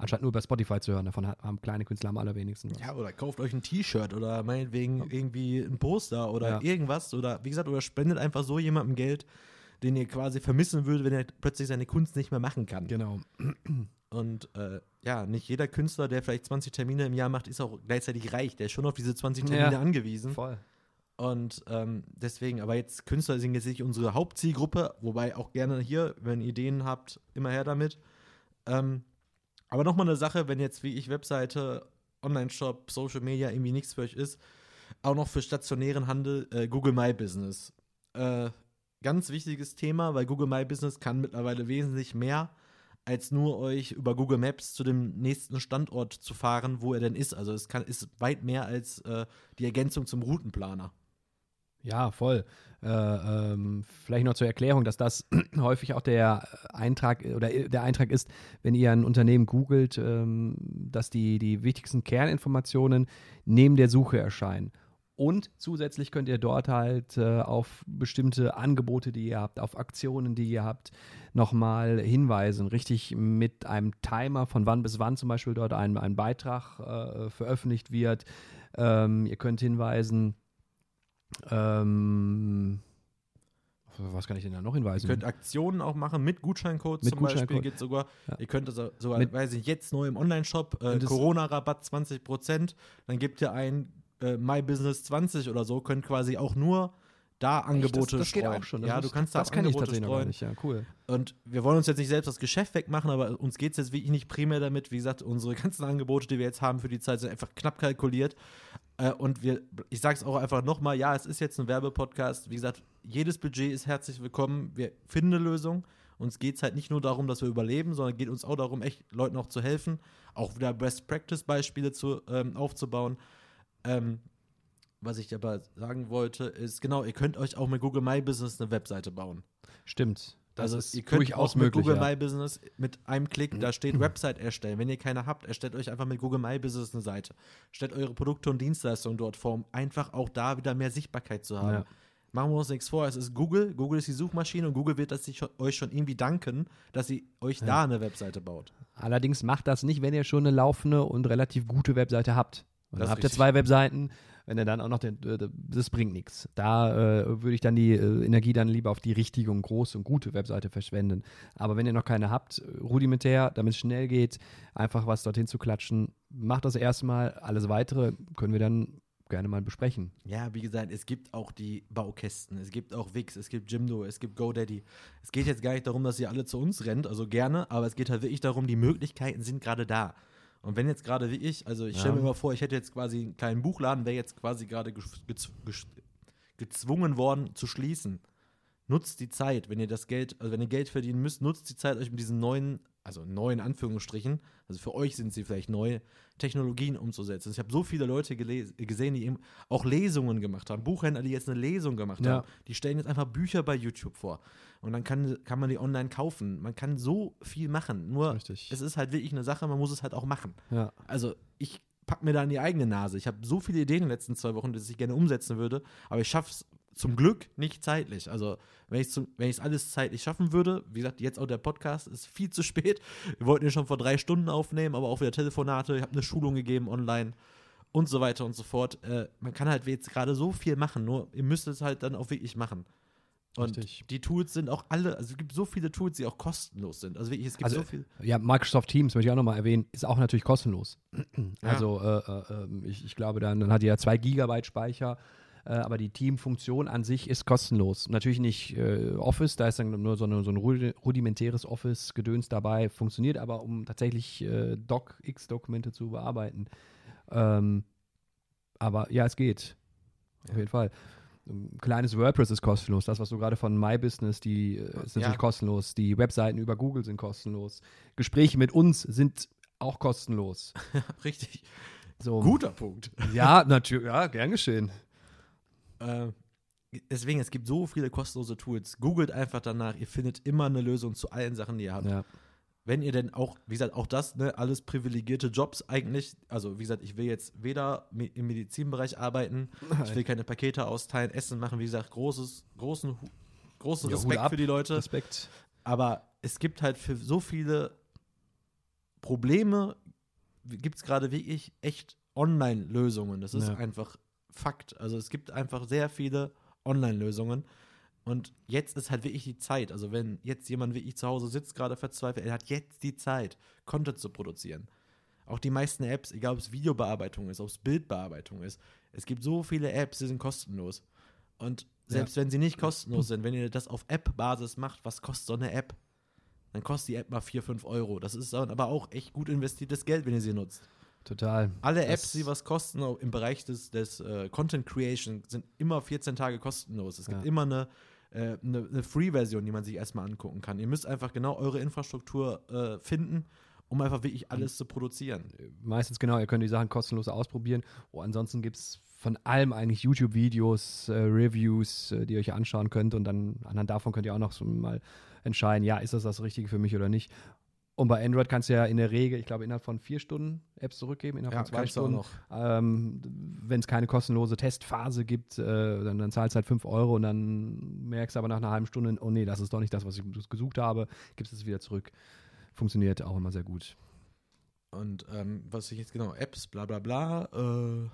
Anstatt nur über Spotify zu hören, davon haben kleine Künstler am allerwenigsten. was. Ja, oder kauft euch ein T-Shirt oder meinetwegen irgendwie ein Poster oder Ja. irgendwas. Oder wie gesagt, oder spendet einfach so jemandem Geld, den ihr quasi vermissen würdet, wenn er plötzlich seine Kunst nicht mehr machen kann. Genau. Und äh, ja, nicht jeder Künstler, der vielleicht 20 Termine im Jahr macht, ist auch gleichzeitig reich. Der ist schon auf diese 20 Termine Ja. angewiesen. Voll. Und ähm, deswegen, aber jetzt Künstler sind jetzt nicht unsere Hauptzielgruppe, wobei auch gerne hier, wenn ihr Ideen habt, immer her damit. Ähm, aber nochmal eine Sache, wenn jetzt wie ich Webseite, Online-Shop, Social Media irgendwie nichts für euch ist, auch noch für stationären Handel äh, Google My Business. Äh, ganz wichtiges Thema, weil Google My Business kann mittlerweile wesentlich mehr, als nur euch über Google Maps zu dem nächsten Standort zu fahren, wo er denn ist. Also es kann, ist weit mehr als äh, die Ergänzung zum Routenplaner. Ja, voll. Äh, ähm, vielleicht noch zur Erklärung, dass das [CLEARS THROAT] häufig auch der Eintrag oder der Eintrag ist, wenn ihr ein Unternehmen googelt, ähm, dass die, die wichtigsten Kerninformationen neben der Suche erscheinen. Und zusätzlich könnt ihr dort halt äh, auf bestimmte Angebote, die ihr habt, auf Aktionen, die ihr habt, nochmal hinweisen. Richtig mit einem Timer, von wann bis wann zum Beispiel dort ein, ein Beitrag äh, veröffentlicht wird. Ähm, ihr könnt hinweisen, ähm, was kann ich denn da noch hinweisen? Ihr könnt Aktionen auch machen mit Gutscheincodes Mit zum Beispiel. Gutscheincode. Geht sogar, Ja. Ihr könnt also sogar, Mit- weiß ich, jetzt neu im Online-Shop, äh, das- Corona-Rabatt 20%, dann gebt ihr ein äh, My Business 20 oder so, könnt quasi auch nur da Angebote das, das geht streuen. auch schon. Das ja, muss- du kannst da das kann ich Angebote gar streuen. nicht. Ja, cool. Und wir wollen uns jetzt nicht selbst das Geschäft wegmachen, aber uns geht es jetzt wirklich nicht primär damit. Wie gesagt, unsere ganzen Angebote, die wir jetzt haben für die Zeit, sind einfach knapp kalkuliert. Äh, und wir, ich sage es auch einfach nochmal, ja, es ist jetzt ein Werbepodcast. Wie gesagt, jedes Budget ist herzlich willkommen. Wir finden eine Lösung Uns geht es halt nicht nur darum, dass wir überleben, sondern geht uns auch darum, echt Leuten auch zu helfen, auch wieder Best-Practice-Beispiele zu, ähm, aufzubauen. Ähm, was ich aber sagen wollte, ist genau, ihr könnt euch auch mit Google My Business eine Webseite bauen. Stimmt. Das also ist ihr könnt auch mit möglich, Google ja. My Business mit einem Klick, da steht Website erstellen. Wenn ihr keine habt, erstellt euch einfach mit Google My Business eine Seite. Stellt eure Produkte und Dienstleistungen dort vor, um einfach auch da wieder mehr Sichtbarkeit zu haben. Ja. Machen wir uns nichts vor, es ist Google, Google ist die Suchmaschine und Google wird das sich, euch schon irgendwie danken, dass sie euch da eine Webseite baut. Allerdings macht das nicht, wenn ihr schon eine laufende und relativ gute Webseite habt. Und dann habt ihr zwei Webseiten, wenn ihr dann auch noch den, das bringt nichts. Da äh, würde ich dann die äh, Energie dann lieber auf die richtige und große und gute Webseite verschwenden. Aber wenn ihr noch keine habt, rudimentär, damit es schnell geht, einfach was dorthin zu klatschen, macht das erstmal. Alles weitere können wir dann gerne mal besprechen. Ja, wie gesagt, es gibt auch die Baukästen, es gibt auch Wix, es gibt Jimdo, es gibt GoDaddy. Es geht jetzt gar nicht darum, dass ihr alle zu uns rennt, also gerne, aber es geht halt wirklich darum, die Möglichkeiten sind gerade da. Und wenn jetzt gerade wie ich, also ich stelle Ja. mir mal vor, ich hätte jetzt quasi einen kleinen Buchladen, wäre jetzt quasi gerade gez- gez- gezwungen worden zu schließen. Nutzt die Zeit, wenn ihr das Geld, also wenn ihr Geld verdienen müsst, nutzt die Zeit, euch mit diesen neuen, also neuen Anführungsstrichen, also für euch sind sie vielleicht neue Technologien umzusetzen. Ich habe so viele Leute gesehen, die eben auch Lesungen gemacht haben, Buchhändler, die jetzt eine Lesung gemacht Ja. haben. Die stellen jetzt einfach Bücher bei YouTube vor. Und dann kann, kann man die online kaufen. Man kann so viel machen. Nur Richtig. es ist halt wirklich eine Sache, man muss es halt auch machen. Ja. Also ich pack mir da in die eigene Nase. Ich habe so viele Ideen in den letzten zwei Wochen, die ich gerne umsetzen würde, aber ich schaffe es zum Glück nicht zeitlich. Also wenn ich es alles zeitlich schaffen würde, wie gesagt, jetzt auch der Podcast ist viel zu spät. Wir wollten ihn schon vor drei Stunden aufnehmen, aber auch wieder Telefonate. Ich habe eine Schulung gegeben online und so weiter und so fort. Äh, man kann halt jetzt gerade so viel machen, nur ihr müsst es halt dann auch wirklich machen. Und Richtig. die Tools sind auch alle, also es gibt so viele Tools, die auch kostenlos sind. Also wirklich, es gibt Also, so viel. Ja, Microsoft Teams, möchte ich auch nochmal erwähnen, ist auch natürlich kostenlos. Ja. Also äh, äh, äh, ich, ich glaube, dann, dann hat die ja zwei Gigabyte Speicher, aber die Teamfunktion an sich ist kostenlos. Natürlich nicht äh, Office, da ist dann nur so, eine, so ein rudi- rudimentäres Office-Gedöns dabei, funktioniert aber, um tatsächlich äh, Doc-X-Dokumente zu bearbeiten. Ähm, aber ja, es geht. Auf jeden Fall. Ein kleines WordPress ist kostenlos. Das, was du gerade von My Business, die äh, ist natürlich Ja. kostenlos. Die Webseiten über Google sind kostenlos. Gespräche mit uns sind auch kostenlos. [LAUGHS] Richtig. So. Guter Punkt. Ja, natürlich. Ja, gern geschehen. Äh, deswegen, es gibt so viele kostenlose Tools. Googelt einfach danach, ihr findet immer eine Lösung zu allen Sachen, die ihr habt. Ja. Wenn ihr denn auch, wie gesagt, auch das, ne, alles privilegierte Jobs eigentlich, also wie gesagt, ich will jetzt weder im Medizinbereich arbeiten, ich will keine Pakete austeilen, Essen machen, wie gesagt, großes, großen, großen Ja, Respekt für die Leute. Respekt. Aber es gibt halt für so viele Probleme, gibt es gerade wirklich echt Online-Lösungen. Das ist Ja. einfach Fakt. Also es gibt einfach sehr viele Online-Lösungen. Und jetzt ist halt wirklich die Zeit. Also wenn jetzt jemand wirklich zu Hause sitzt, gerade verzweifelt, er hat jetzt die Zeit, Content zu produzieren. Auch die meisten Apps, egal ob es Videobearbeitung ist, ob es Bildbearbeitung ist, es gibt so viele Apps, die sind kostenlos. Und selbst wenn sie nicht kostenlos sind, wenn ihr das auf App-Basis macht, was kostet so eine App? Dann kostet die App mal 4, 5 Euro. Das ist aber auch echt gut investiertes Geld, wenn ihr sie nutzt. Total. Alle Das- Apps, die was kosten, auch im Bereich des, des äh, Content Creation, sind immer 14 Tage kostenlos. Es gibt Ja. immer eine, äh, eine, eine Free-Version, die man sich erstmal angucken kann. Ihr müsst einfach genau eure Infrastruktur äh, finden, um einfach wirklich alles zu produzieren. Meistens genau, ihr könnt die Sachen kostenlos ausprobieren. Oh, ansonsten gibt es von allem eigentlich YouTube-Videos, äh, Reviews, äh, die ihr euch anschauen könnt und dann anhand davon könnt ihr auch noch so mal entscheiden, ja, ist das das Richtige für mich oder nicht. Und bei Android kannst du ja in der Regel, ich glaube, innerhalb von vier Stunden Apps zurückgeben, innerhalb von zwei Stunden. Ähm, Wenn es keine kostenlose Testphase gibt, äh, dann, dann zahlst du halt 5 Euro und dann merkst du aber nach einer halben Stunde, oh nee, das ist doch nicht das, was ich gesucht habe, gibst es wieder zurück. Funktioniert auch immer sehr gut. Und ähm, was ich jetzt genau, Apps, bla bla bla, äh,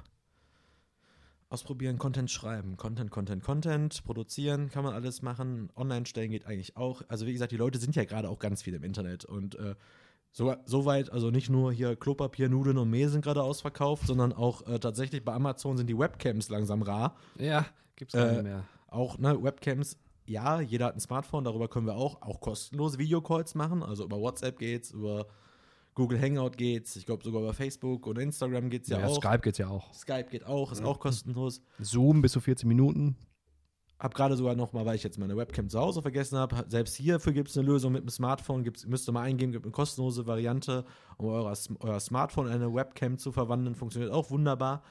ausprobieren, Content schreiben, Content, Content, Content, produzieren, kann man alles machen, online stellen geht eigentlich auch. Also wie gesagt, die Leute sind ja gerade auch ganz viel im Internet und äh, so, so weit, also nicht nur hier Klopapier, Nudeln und Mehl sind gerade ausverkauft, sondern auch äh, tatsächlich bei Amazon sind die Webcams langsam rar. Ja, gibt's Äh, keine mehr. Auch, ne, Webcams, ja, jeder hat ein Smartphone, darüber können wir auch, auch kostenlose Videocalls machen. Also über WhatsApp geht's, über Google Hangout geht's, ich glaube sogar über Facebook und Instagram geht's ja, Ja, auch. Skype geht's ja auch. Skype geht auch, ist auch kostenlos. Zoom bis zu 14 Minuten. Hab gerade sogar noch mal, weil ich jetzt meine Webcam zu Hause vergessen habe, selbst hierfür gibt es eine Lösung mit dem Smartphone. Gibt's, müsst ihr mal eingeben, gibt eine kostenlose Variante, um euer, euer Smartphone in eine Webcam zu verwandeln. Funktioniert auch wunderbar.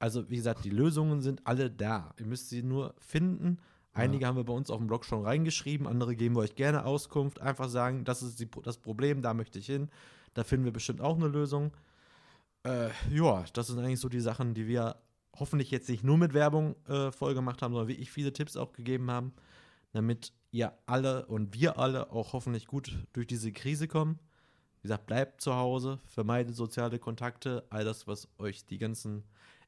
Also, wie gesagt, die Lösungen sind alle da. Ihr müsst sie nur finden. Einige haben wir bei uns auf dem Blog schon reingeschrieben, andere geben wir euch gerne Auskunft. Einfach sagen, das ist die, das Problem, da möchte ich hin. Da finden wir bestimmt auch eine Lösung. Äh, ja, das sind eigentlich so die Sachen, die wir hoffentlich jetzt nicht nur mit Werbung äh, voll gemacht haben, sondern wirklich viele Tipps auch gegeben haben, damit ihr alle und wir alle auch hoffentlich gut durch diese Krise kommen. Wie gesagt, bleibt zu Hause, vermeidet soziale Kontakte, all das, was euch die ganzen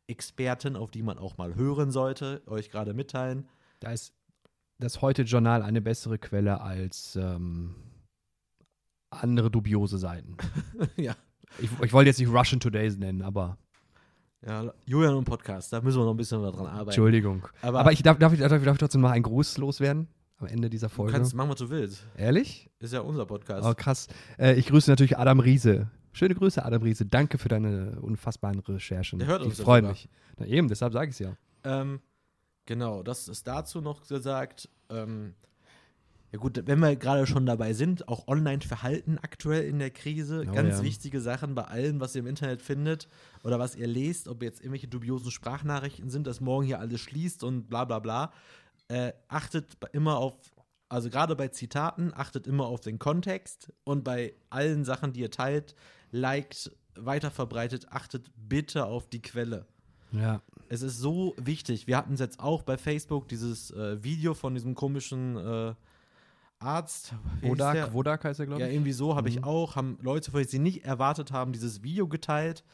Experten, auf die man auch mal hören sollte, euch gerade mitteilen. Da ist das Heute-Journal eine bessere Quelle als ähm, andere dubiose Seiten. [LAUGHS] ja. Ich, ich wollte jetzt nicht Russian Todays nennen, aber. Ja, Julian und Podcast, da müssen wir noch ein bisschen dran arbeiten. Entschuldigung. Aber, Aber ich darf, darf, ich, darf, ich, darf ich trotzdem mal einen Gruß loswerden am Ende dieser du Folge. kannst machen, was du willst. Ehrlich? Ist ja unser Podcast. Oh, krass. Äh, ich grüße natürlich Adam Riese. Schöne Grüße, Adam Riese. Danke für deine unfassbaren Recherchen. Der hört ich uns ja freue mich. Na eben, deshalb sage ich es ja. Ähm, genau, das ist dazu noch gesagt. Ähm, ja gut, wenn wir gerade schon dabei sind, auch Online-Verhalten aktuell in der Krise, Oh ganz ja. wichtige Sachen bei allem, was ihr im Internet findet oder was ihr lest, ob jetzt irgendwelche dubiosen Sprachnachrichten sind, dass morgen hier alles schließt und bla bla bla. Äh, achtet immer auf, also gerade bei Zitaten, achtet immer auf den Kontext und bei allen Sachen, die ihr teilt, liked, weiterverbreitet, achtet bitte auf die Quelle. Ja. Es ist so wichtig. Wir hatten es jetzt auch bei Facebook, dieses äh, Video von diesem komischen äh, Arzt. Wodak, Wodak heißt er, glaube Ja, ich. irgendwie so habe ich Mhm. auch, haben Leute, von denen sie nicht erwartet haben, dieses Video geteilt,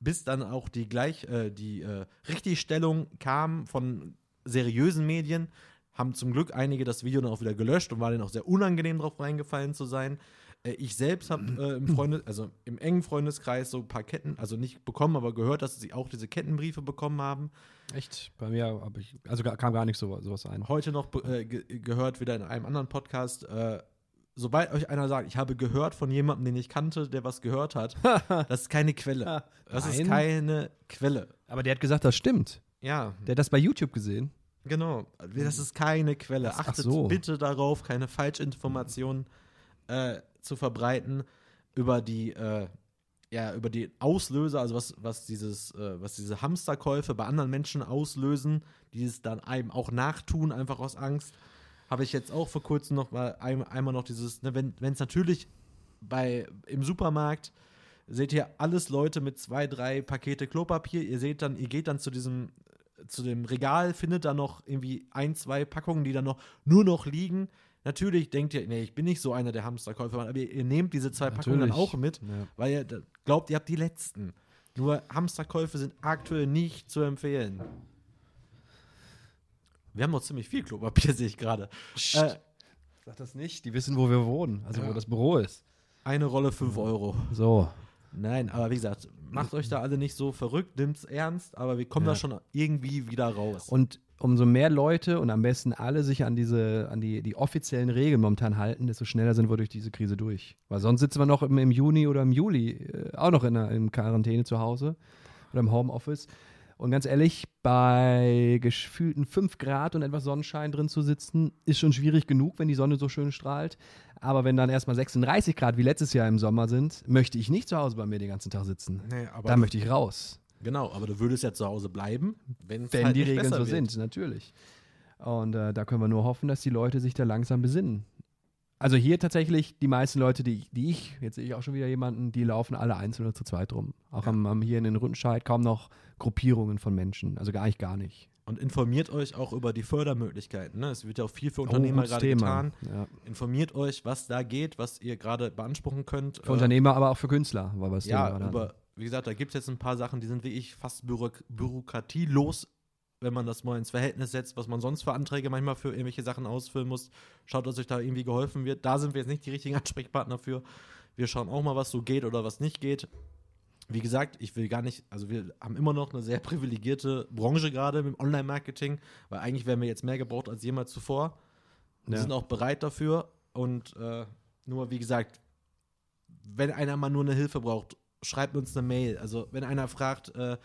bis dann auch die gleich, äh, die äh, Richtigstellung kam von seriösen Medien, haben zum Glück einige das Video dann auch wieder gelöscht und war denen auch sehr unangenehm drauf reingefallen zu sein. Äh, ich selbst habe äh, im Freunde, also im engen Freundeskreis so ein paar Ketten, also nicht bekommen, aber gehört, dass sie auch diese Kettenbriefe bekommen haben. Echt? Bei mir habe ich, also kam gar nicht so, sowas ein. heute noch äh, ge gehört, wieder in einem anderen Podcast. Äh, sobald euch einer sagt, ich habe gehört von jemandem, den ich kannte, der was gehört hat, [LAUGHS] das ist keine Quelle. Das ist Nein. keine Quelle. Aber der hat gesagt, das stimmt. Ja, Der hat das bei YouTube gesehen. genau. Das ist keine Quelle. Ach Achtet so. bitte darauf, keine Falschinformationen äh, zu verbreiten über die, äh, ja, über die Auslöser, also was, was dieses, äh, was diese Hamsterkäufe bei anderen Menschen auslösen, die es dann einem auch nachtun, einfach aus Angst. Habe ich jetzt auch vor kurzem noch mal ein, einmal noch dieses, ne, wenn es natürlich bei im Supermarkt seht ihr alles Leute mit zwei, drei Pakete Klopapier. Ihr seht dann, ihr geht dann zu diesem, zu dem Regal, findet da noch irgendwie ein, zwei Packungen, die dann noch nur noch liegen. Natürlich denkt ihr, nee, ich bin nicht so einer der Hamsterkäufer, aber ihr, ihr nehmt diese zwei Packungen dann auch mit, Ja. weil ihr glaubt, ihr habt die letzten. Nur Hamsterkäufe sind aktuell nicht zu empfehlen. Wir haben noch ziemlich viel Klopapier, [LAUGHS] sehe ich gerade. Äh, Sag das nicht. Die wissen, wo wir wohnen, also Ja. wo das Büro ist. eine Rolle 5 Euro. So. Nein, aber wie gesagt, macht euch da alle nicht so verrückt, nimmt's ernst, aber wir kommen Ja. da schon irgendwie wieder raus. Und umso mehr Leute und am besten alle sich an diese, an die, die offiziellen Regeln momentan halten, desto schneller sind wir durch diese Krise durch. Weil sonst sitzen wir noch im, im Juni oder im Juli äh, auch noch in der in Quarantäne zu Hause oder im Homeoffice. Und ganz ehrlich, bei gefühlten 5 Grad und etwas Sonnenschein drin zu sitzen, ist schon schwierig genug, wenn die Sonne so schön strahlt. Aber wenn dann erstmal 36 Grad wie letztes Jahr im Sommer sind, möchte ich nicht zu Hause bei mir den ganzen Tag sitzen. nee, aber Da möchte ich raus. Genau, aber du würdest ja zu Hause bleiben, wenn's Wenn halt die Regeln so wird. sind, natürlich. Und äh, da können wir nur hoffen, dass die Leute sich da langsam besinnen. Also hier tatsächlich die meisten Leute, die, die ich, jetzt sehe ich auch schon wieder jemanden, die laufen alle einzeln oder zu zweit rum. Auch am, am hier in den Rüttenscheid kaum noch Gruppierungen von Menschen. Also gar nicht, gar nicht. Und informiert euch auch über die Fördermöglichkeiten. Ne? Es wird ja auch viel für Unternehmer Oh, gerade getan. Ja. Informiert euch, was da geht, was ihr gerade beanspruchen könnt. Für Unternehmer, aber auch für Künstler, wir es Ja, über, wie gesagt, da gibt es jetzt ein paar Sachen, die sind wirklich fast bürok bürokratielos, wenn man das mal ins Verhältnis setzt, was man sonst für Anträge manchmal für irgendwelche Sachen ausfüllen muss. Schaut, dass euch da irgendwie geholfen wird. Da sind wir jetzt nicht die richtigen [LAUGHS] Ansprechpartner für. Wir schauen auch mal, was so geht oder was nicht geht. Wie gesagt, ich will gar nicht, also wir haben immer noch eine sehr privilegierte Branche gerade mit dem Online-Marketing, weil eigentlich werden wir jetzt mehr gebraucht als jemals zuvor. Wir Ja. sind auch bereit dafür und äh, nur, wie gesagt, wenn einer mal nur eine Hilfe braucht, schreibt uns eine Mail. Also wenn einer fragt, äh,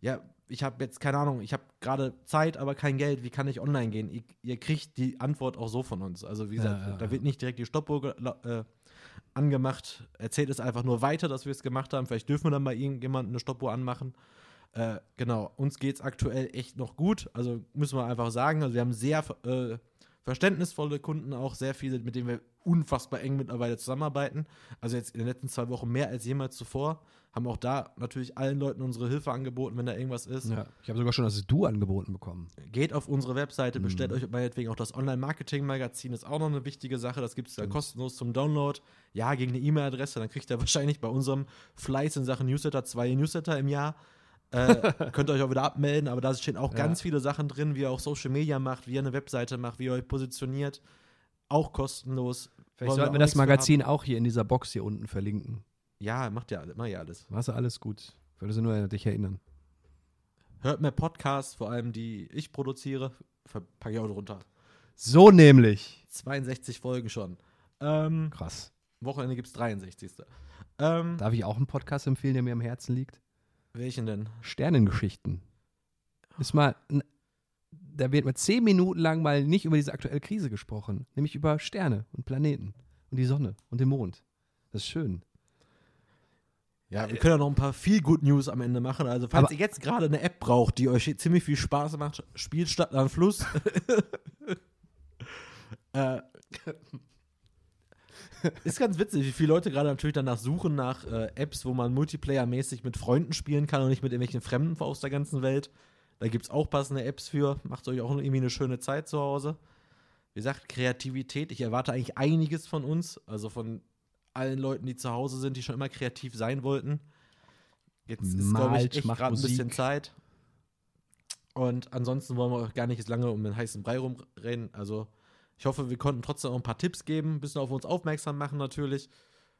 ja, ich habe jetzt keine Ahnung, ich habe gerade Zeit, aber kein Geld, wie kann ich online gehen? Ihr, ihr, kriegt die Antwort auch so von uns. Also wie gesagt, Ja, ja, da ja. wird nicht direkt die Stoppuhr äh, angemacht. Erzählt es einfach nur weiter, dass wir es gemacht haben. Vielleicht dürfen wir dann bei irgendjemandem eine Stoppuhr anmachen. Äh, genau, uns geht es aktuell echt noch gut. Also müssen wir einfach sagen, also wir haben sehr äh, verständnisvolle Kunden, auch sehr viele, mit denen wir unfassbar eng mittlerweile zusammenarbeiten. Also jetzt in den letzten zwei Wochen mehr als jemals zuvor. Haben auch da natürlich allen Leuten unsere Hilfe angeboten, wenn da irgendwas ist. Ja. Ich habe sogar schon das Du angeboten bekommen. Geht auf unsere Webseite, Mhm. bestellt euch meinetwegen auch das Online-Marketing-Magazin, ist auch noch eine wichtige Sache. Das gibt es da kostenlos zum Download. Ja, gegen eine E-Mail-Adresse, dann kriegt ihr wahrscheinlich bei unserem Fleiß in Sachen Newsletter zwei Newsletter im Jahr. Äh, [LAUGHS] könnt ihr euch auch wieder abmelden, aber da stehen auch Ja. ganz viele Sachen drin, wie ihr auch Social Media macht, wie ihr eine Webseite macht, wie ihr euch positioniert. Auch kostenlos. Vielleicht sollten wir das Magazin auch hier in dieser Box hier unten verlinken. Ja, macht ja, macht ja alles. Machst du alles gut. Würde sie nur an dich erinnern. Hört mehr Podcasts, vor allem die ich produziere, verpacke ich auch drunter. So nämlich. 62 Folgen schon. Ähm, Krass. Wochenende gibt es 63. Ähm, Darf ich auch einen Podcast empfehlen, der mir am Herzen liegt? Welchen denn? Sternengeschichten. Ist mal, da wird mal zehn Minuten lang mal nicht über diese aktuelle Krise gesprochen, nämlich über Sterne und Planeten und die Sonne und den Mond. Das ist schön. Ja, wir können ja noch ein paar viel Good News am Ende machen. Also, falls Aber- ihr jetzt gerade eine App braucht, die euch ziemlich viel Spaß macht, spielt Stadt an Fluss. [LAUGHS] äh, ist ganz witzig, wie viele Leute gerade natürlich danach suchen nach äh, Apps, wo man Multiplayer-mäßig mit Freunden spielen kann und nicht mit irgendwelchen Fremden aus der ganzen Welt. Da gibt es auch passende Apps für. Macht euch auch irgendwie eine schöne Zeit zu Hause. Wie gesagt, Kreativität. Ich erwarte eigentlich einiges von uns. Also von allen Leuten, die zu Hause sind, die schon immer kreativ sein wollten. Jetzt ist, glaube ich, echt gerade ein bisschen. Zeit. Und ansonsten wollen wir auch gar nicht jetzt lange um den heißen Brei rumrennen. Also ich hoffe, wir konnten trotzdem auch ein paar Tipps geben, ein bisschen auf uns aufmerksam machen natürlich.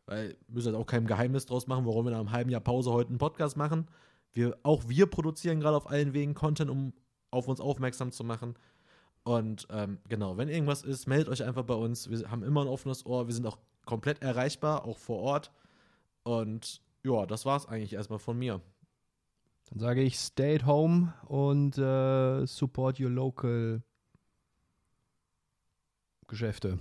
Weil wir müssen jetzt auch kein Geheimnis draus machen, warum wir nach einem halben Jahr Pause heute einen Podcast machen. Wir, auch wir produzieren gerade auf allen Wegen Content, um auf uns aufmerksam zu machen. Und ähm, genau, wenn irgendwas ist, meldet euch einfach bei uns. Wir haben immer ein offenes Ohr. Wir sind auch komplett erreichbar, auch vor Ort. Und ja, das war's eigentlich erstmal von mir. Dann sage ich, stay at home und äh, support your local Geschäfte.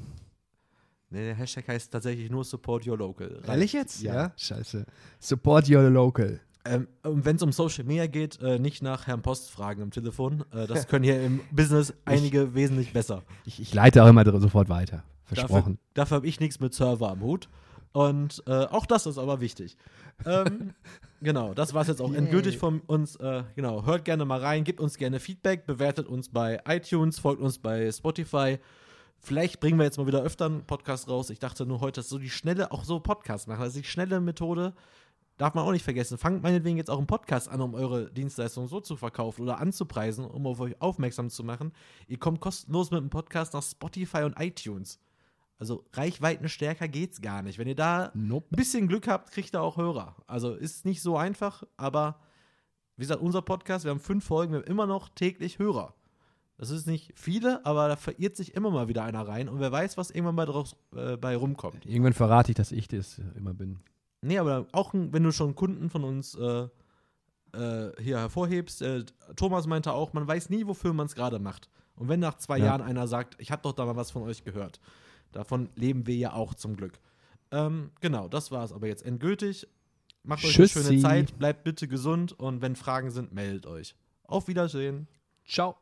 Nee, der Hashtag heißt tatsächlich nur Support Your Local. Ehrlich jetzt? Ja. Scheiße. Support your local. Ähm, wenn es um Social Media geht, äh, nicht nach Herrn Post fragen am Telefon. Äh, das [LAUGHS] können hier im Business einige wesentlich besser. Ich, ich leite auch immer sofort weiter. Dafür, Versprochen. dafür habe ich nichts mit Server am Hut. Und äh, auch das ist aber wichtig. ähm, [LAUGHS] genau, das war es jetzt auch Yay. endgültig von uns. Äh, genau, hört gerne mal rein, gebt uns gerne Feedback, bewertet uns bei iTunes, folgt uns bei Spotify. Vielleicht bringen wir jetzt mal wieder öfter einen Podcast raus. Ich dachte nur heute, dass so die schnelle, auch so Podcast machen, also die schnelle Methode, darf man auch nicht vergessen. Fangt meinetwegen jetzt auch einen Podcast an, um eure Dienstleistung so zu verkaufen oder anzupreisen, um auf euch aufmerksam zu machen. Ihr kommt kostenlos mit einem Podcast nach Spotify und iTunes. Also Reichweitenstärker geht's gar nicht. Wenn ihr da Nope. ein bisschen Glück habt, kriegt ihr auch Hörer. Also ist nicht so einfach, aber wie gesagt, unser Podcast, wir haben fünf Folgen, wir haben immer noch täglich Hörer. Das ist nicht viele, aber da verirrt sich immer mal wieder einer rein und wer weiß, was irgendwann mal draus, äh, bei rumkommt. Irgendwann verrate ich, dass ich das immer bin. Nee, aber auch wenn du schon Kunden von uns äh, äh, hier hervorhebst, äh, Thomas meinte auch, man weiß nie, wofür man es gerade macht. Und wenn nach zwei Ja. Jahren einer sagt, ich habe doch da mal was von euch gehört, davon leben wir ja auch zum Glück. Ähm, genau, das war es aber jetzt endgültig. Macht euch Tschüssi. eine schöne Zeit, bleibt bitte gesund und wenn Fragen sind, meldet euch. Auf Wiedersehen. Ciao.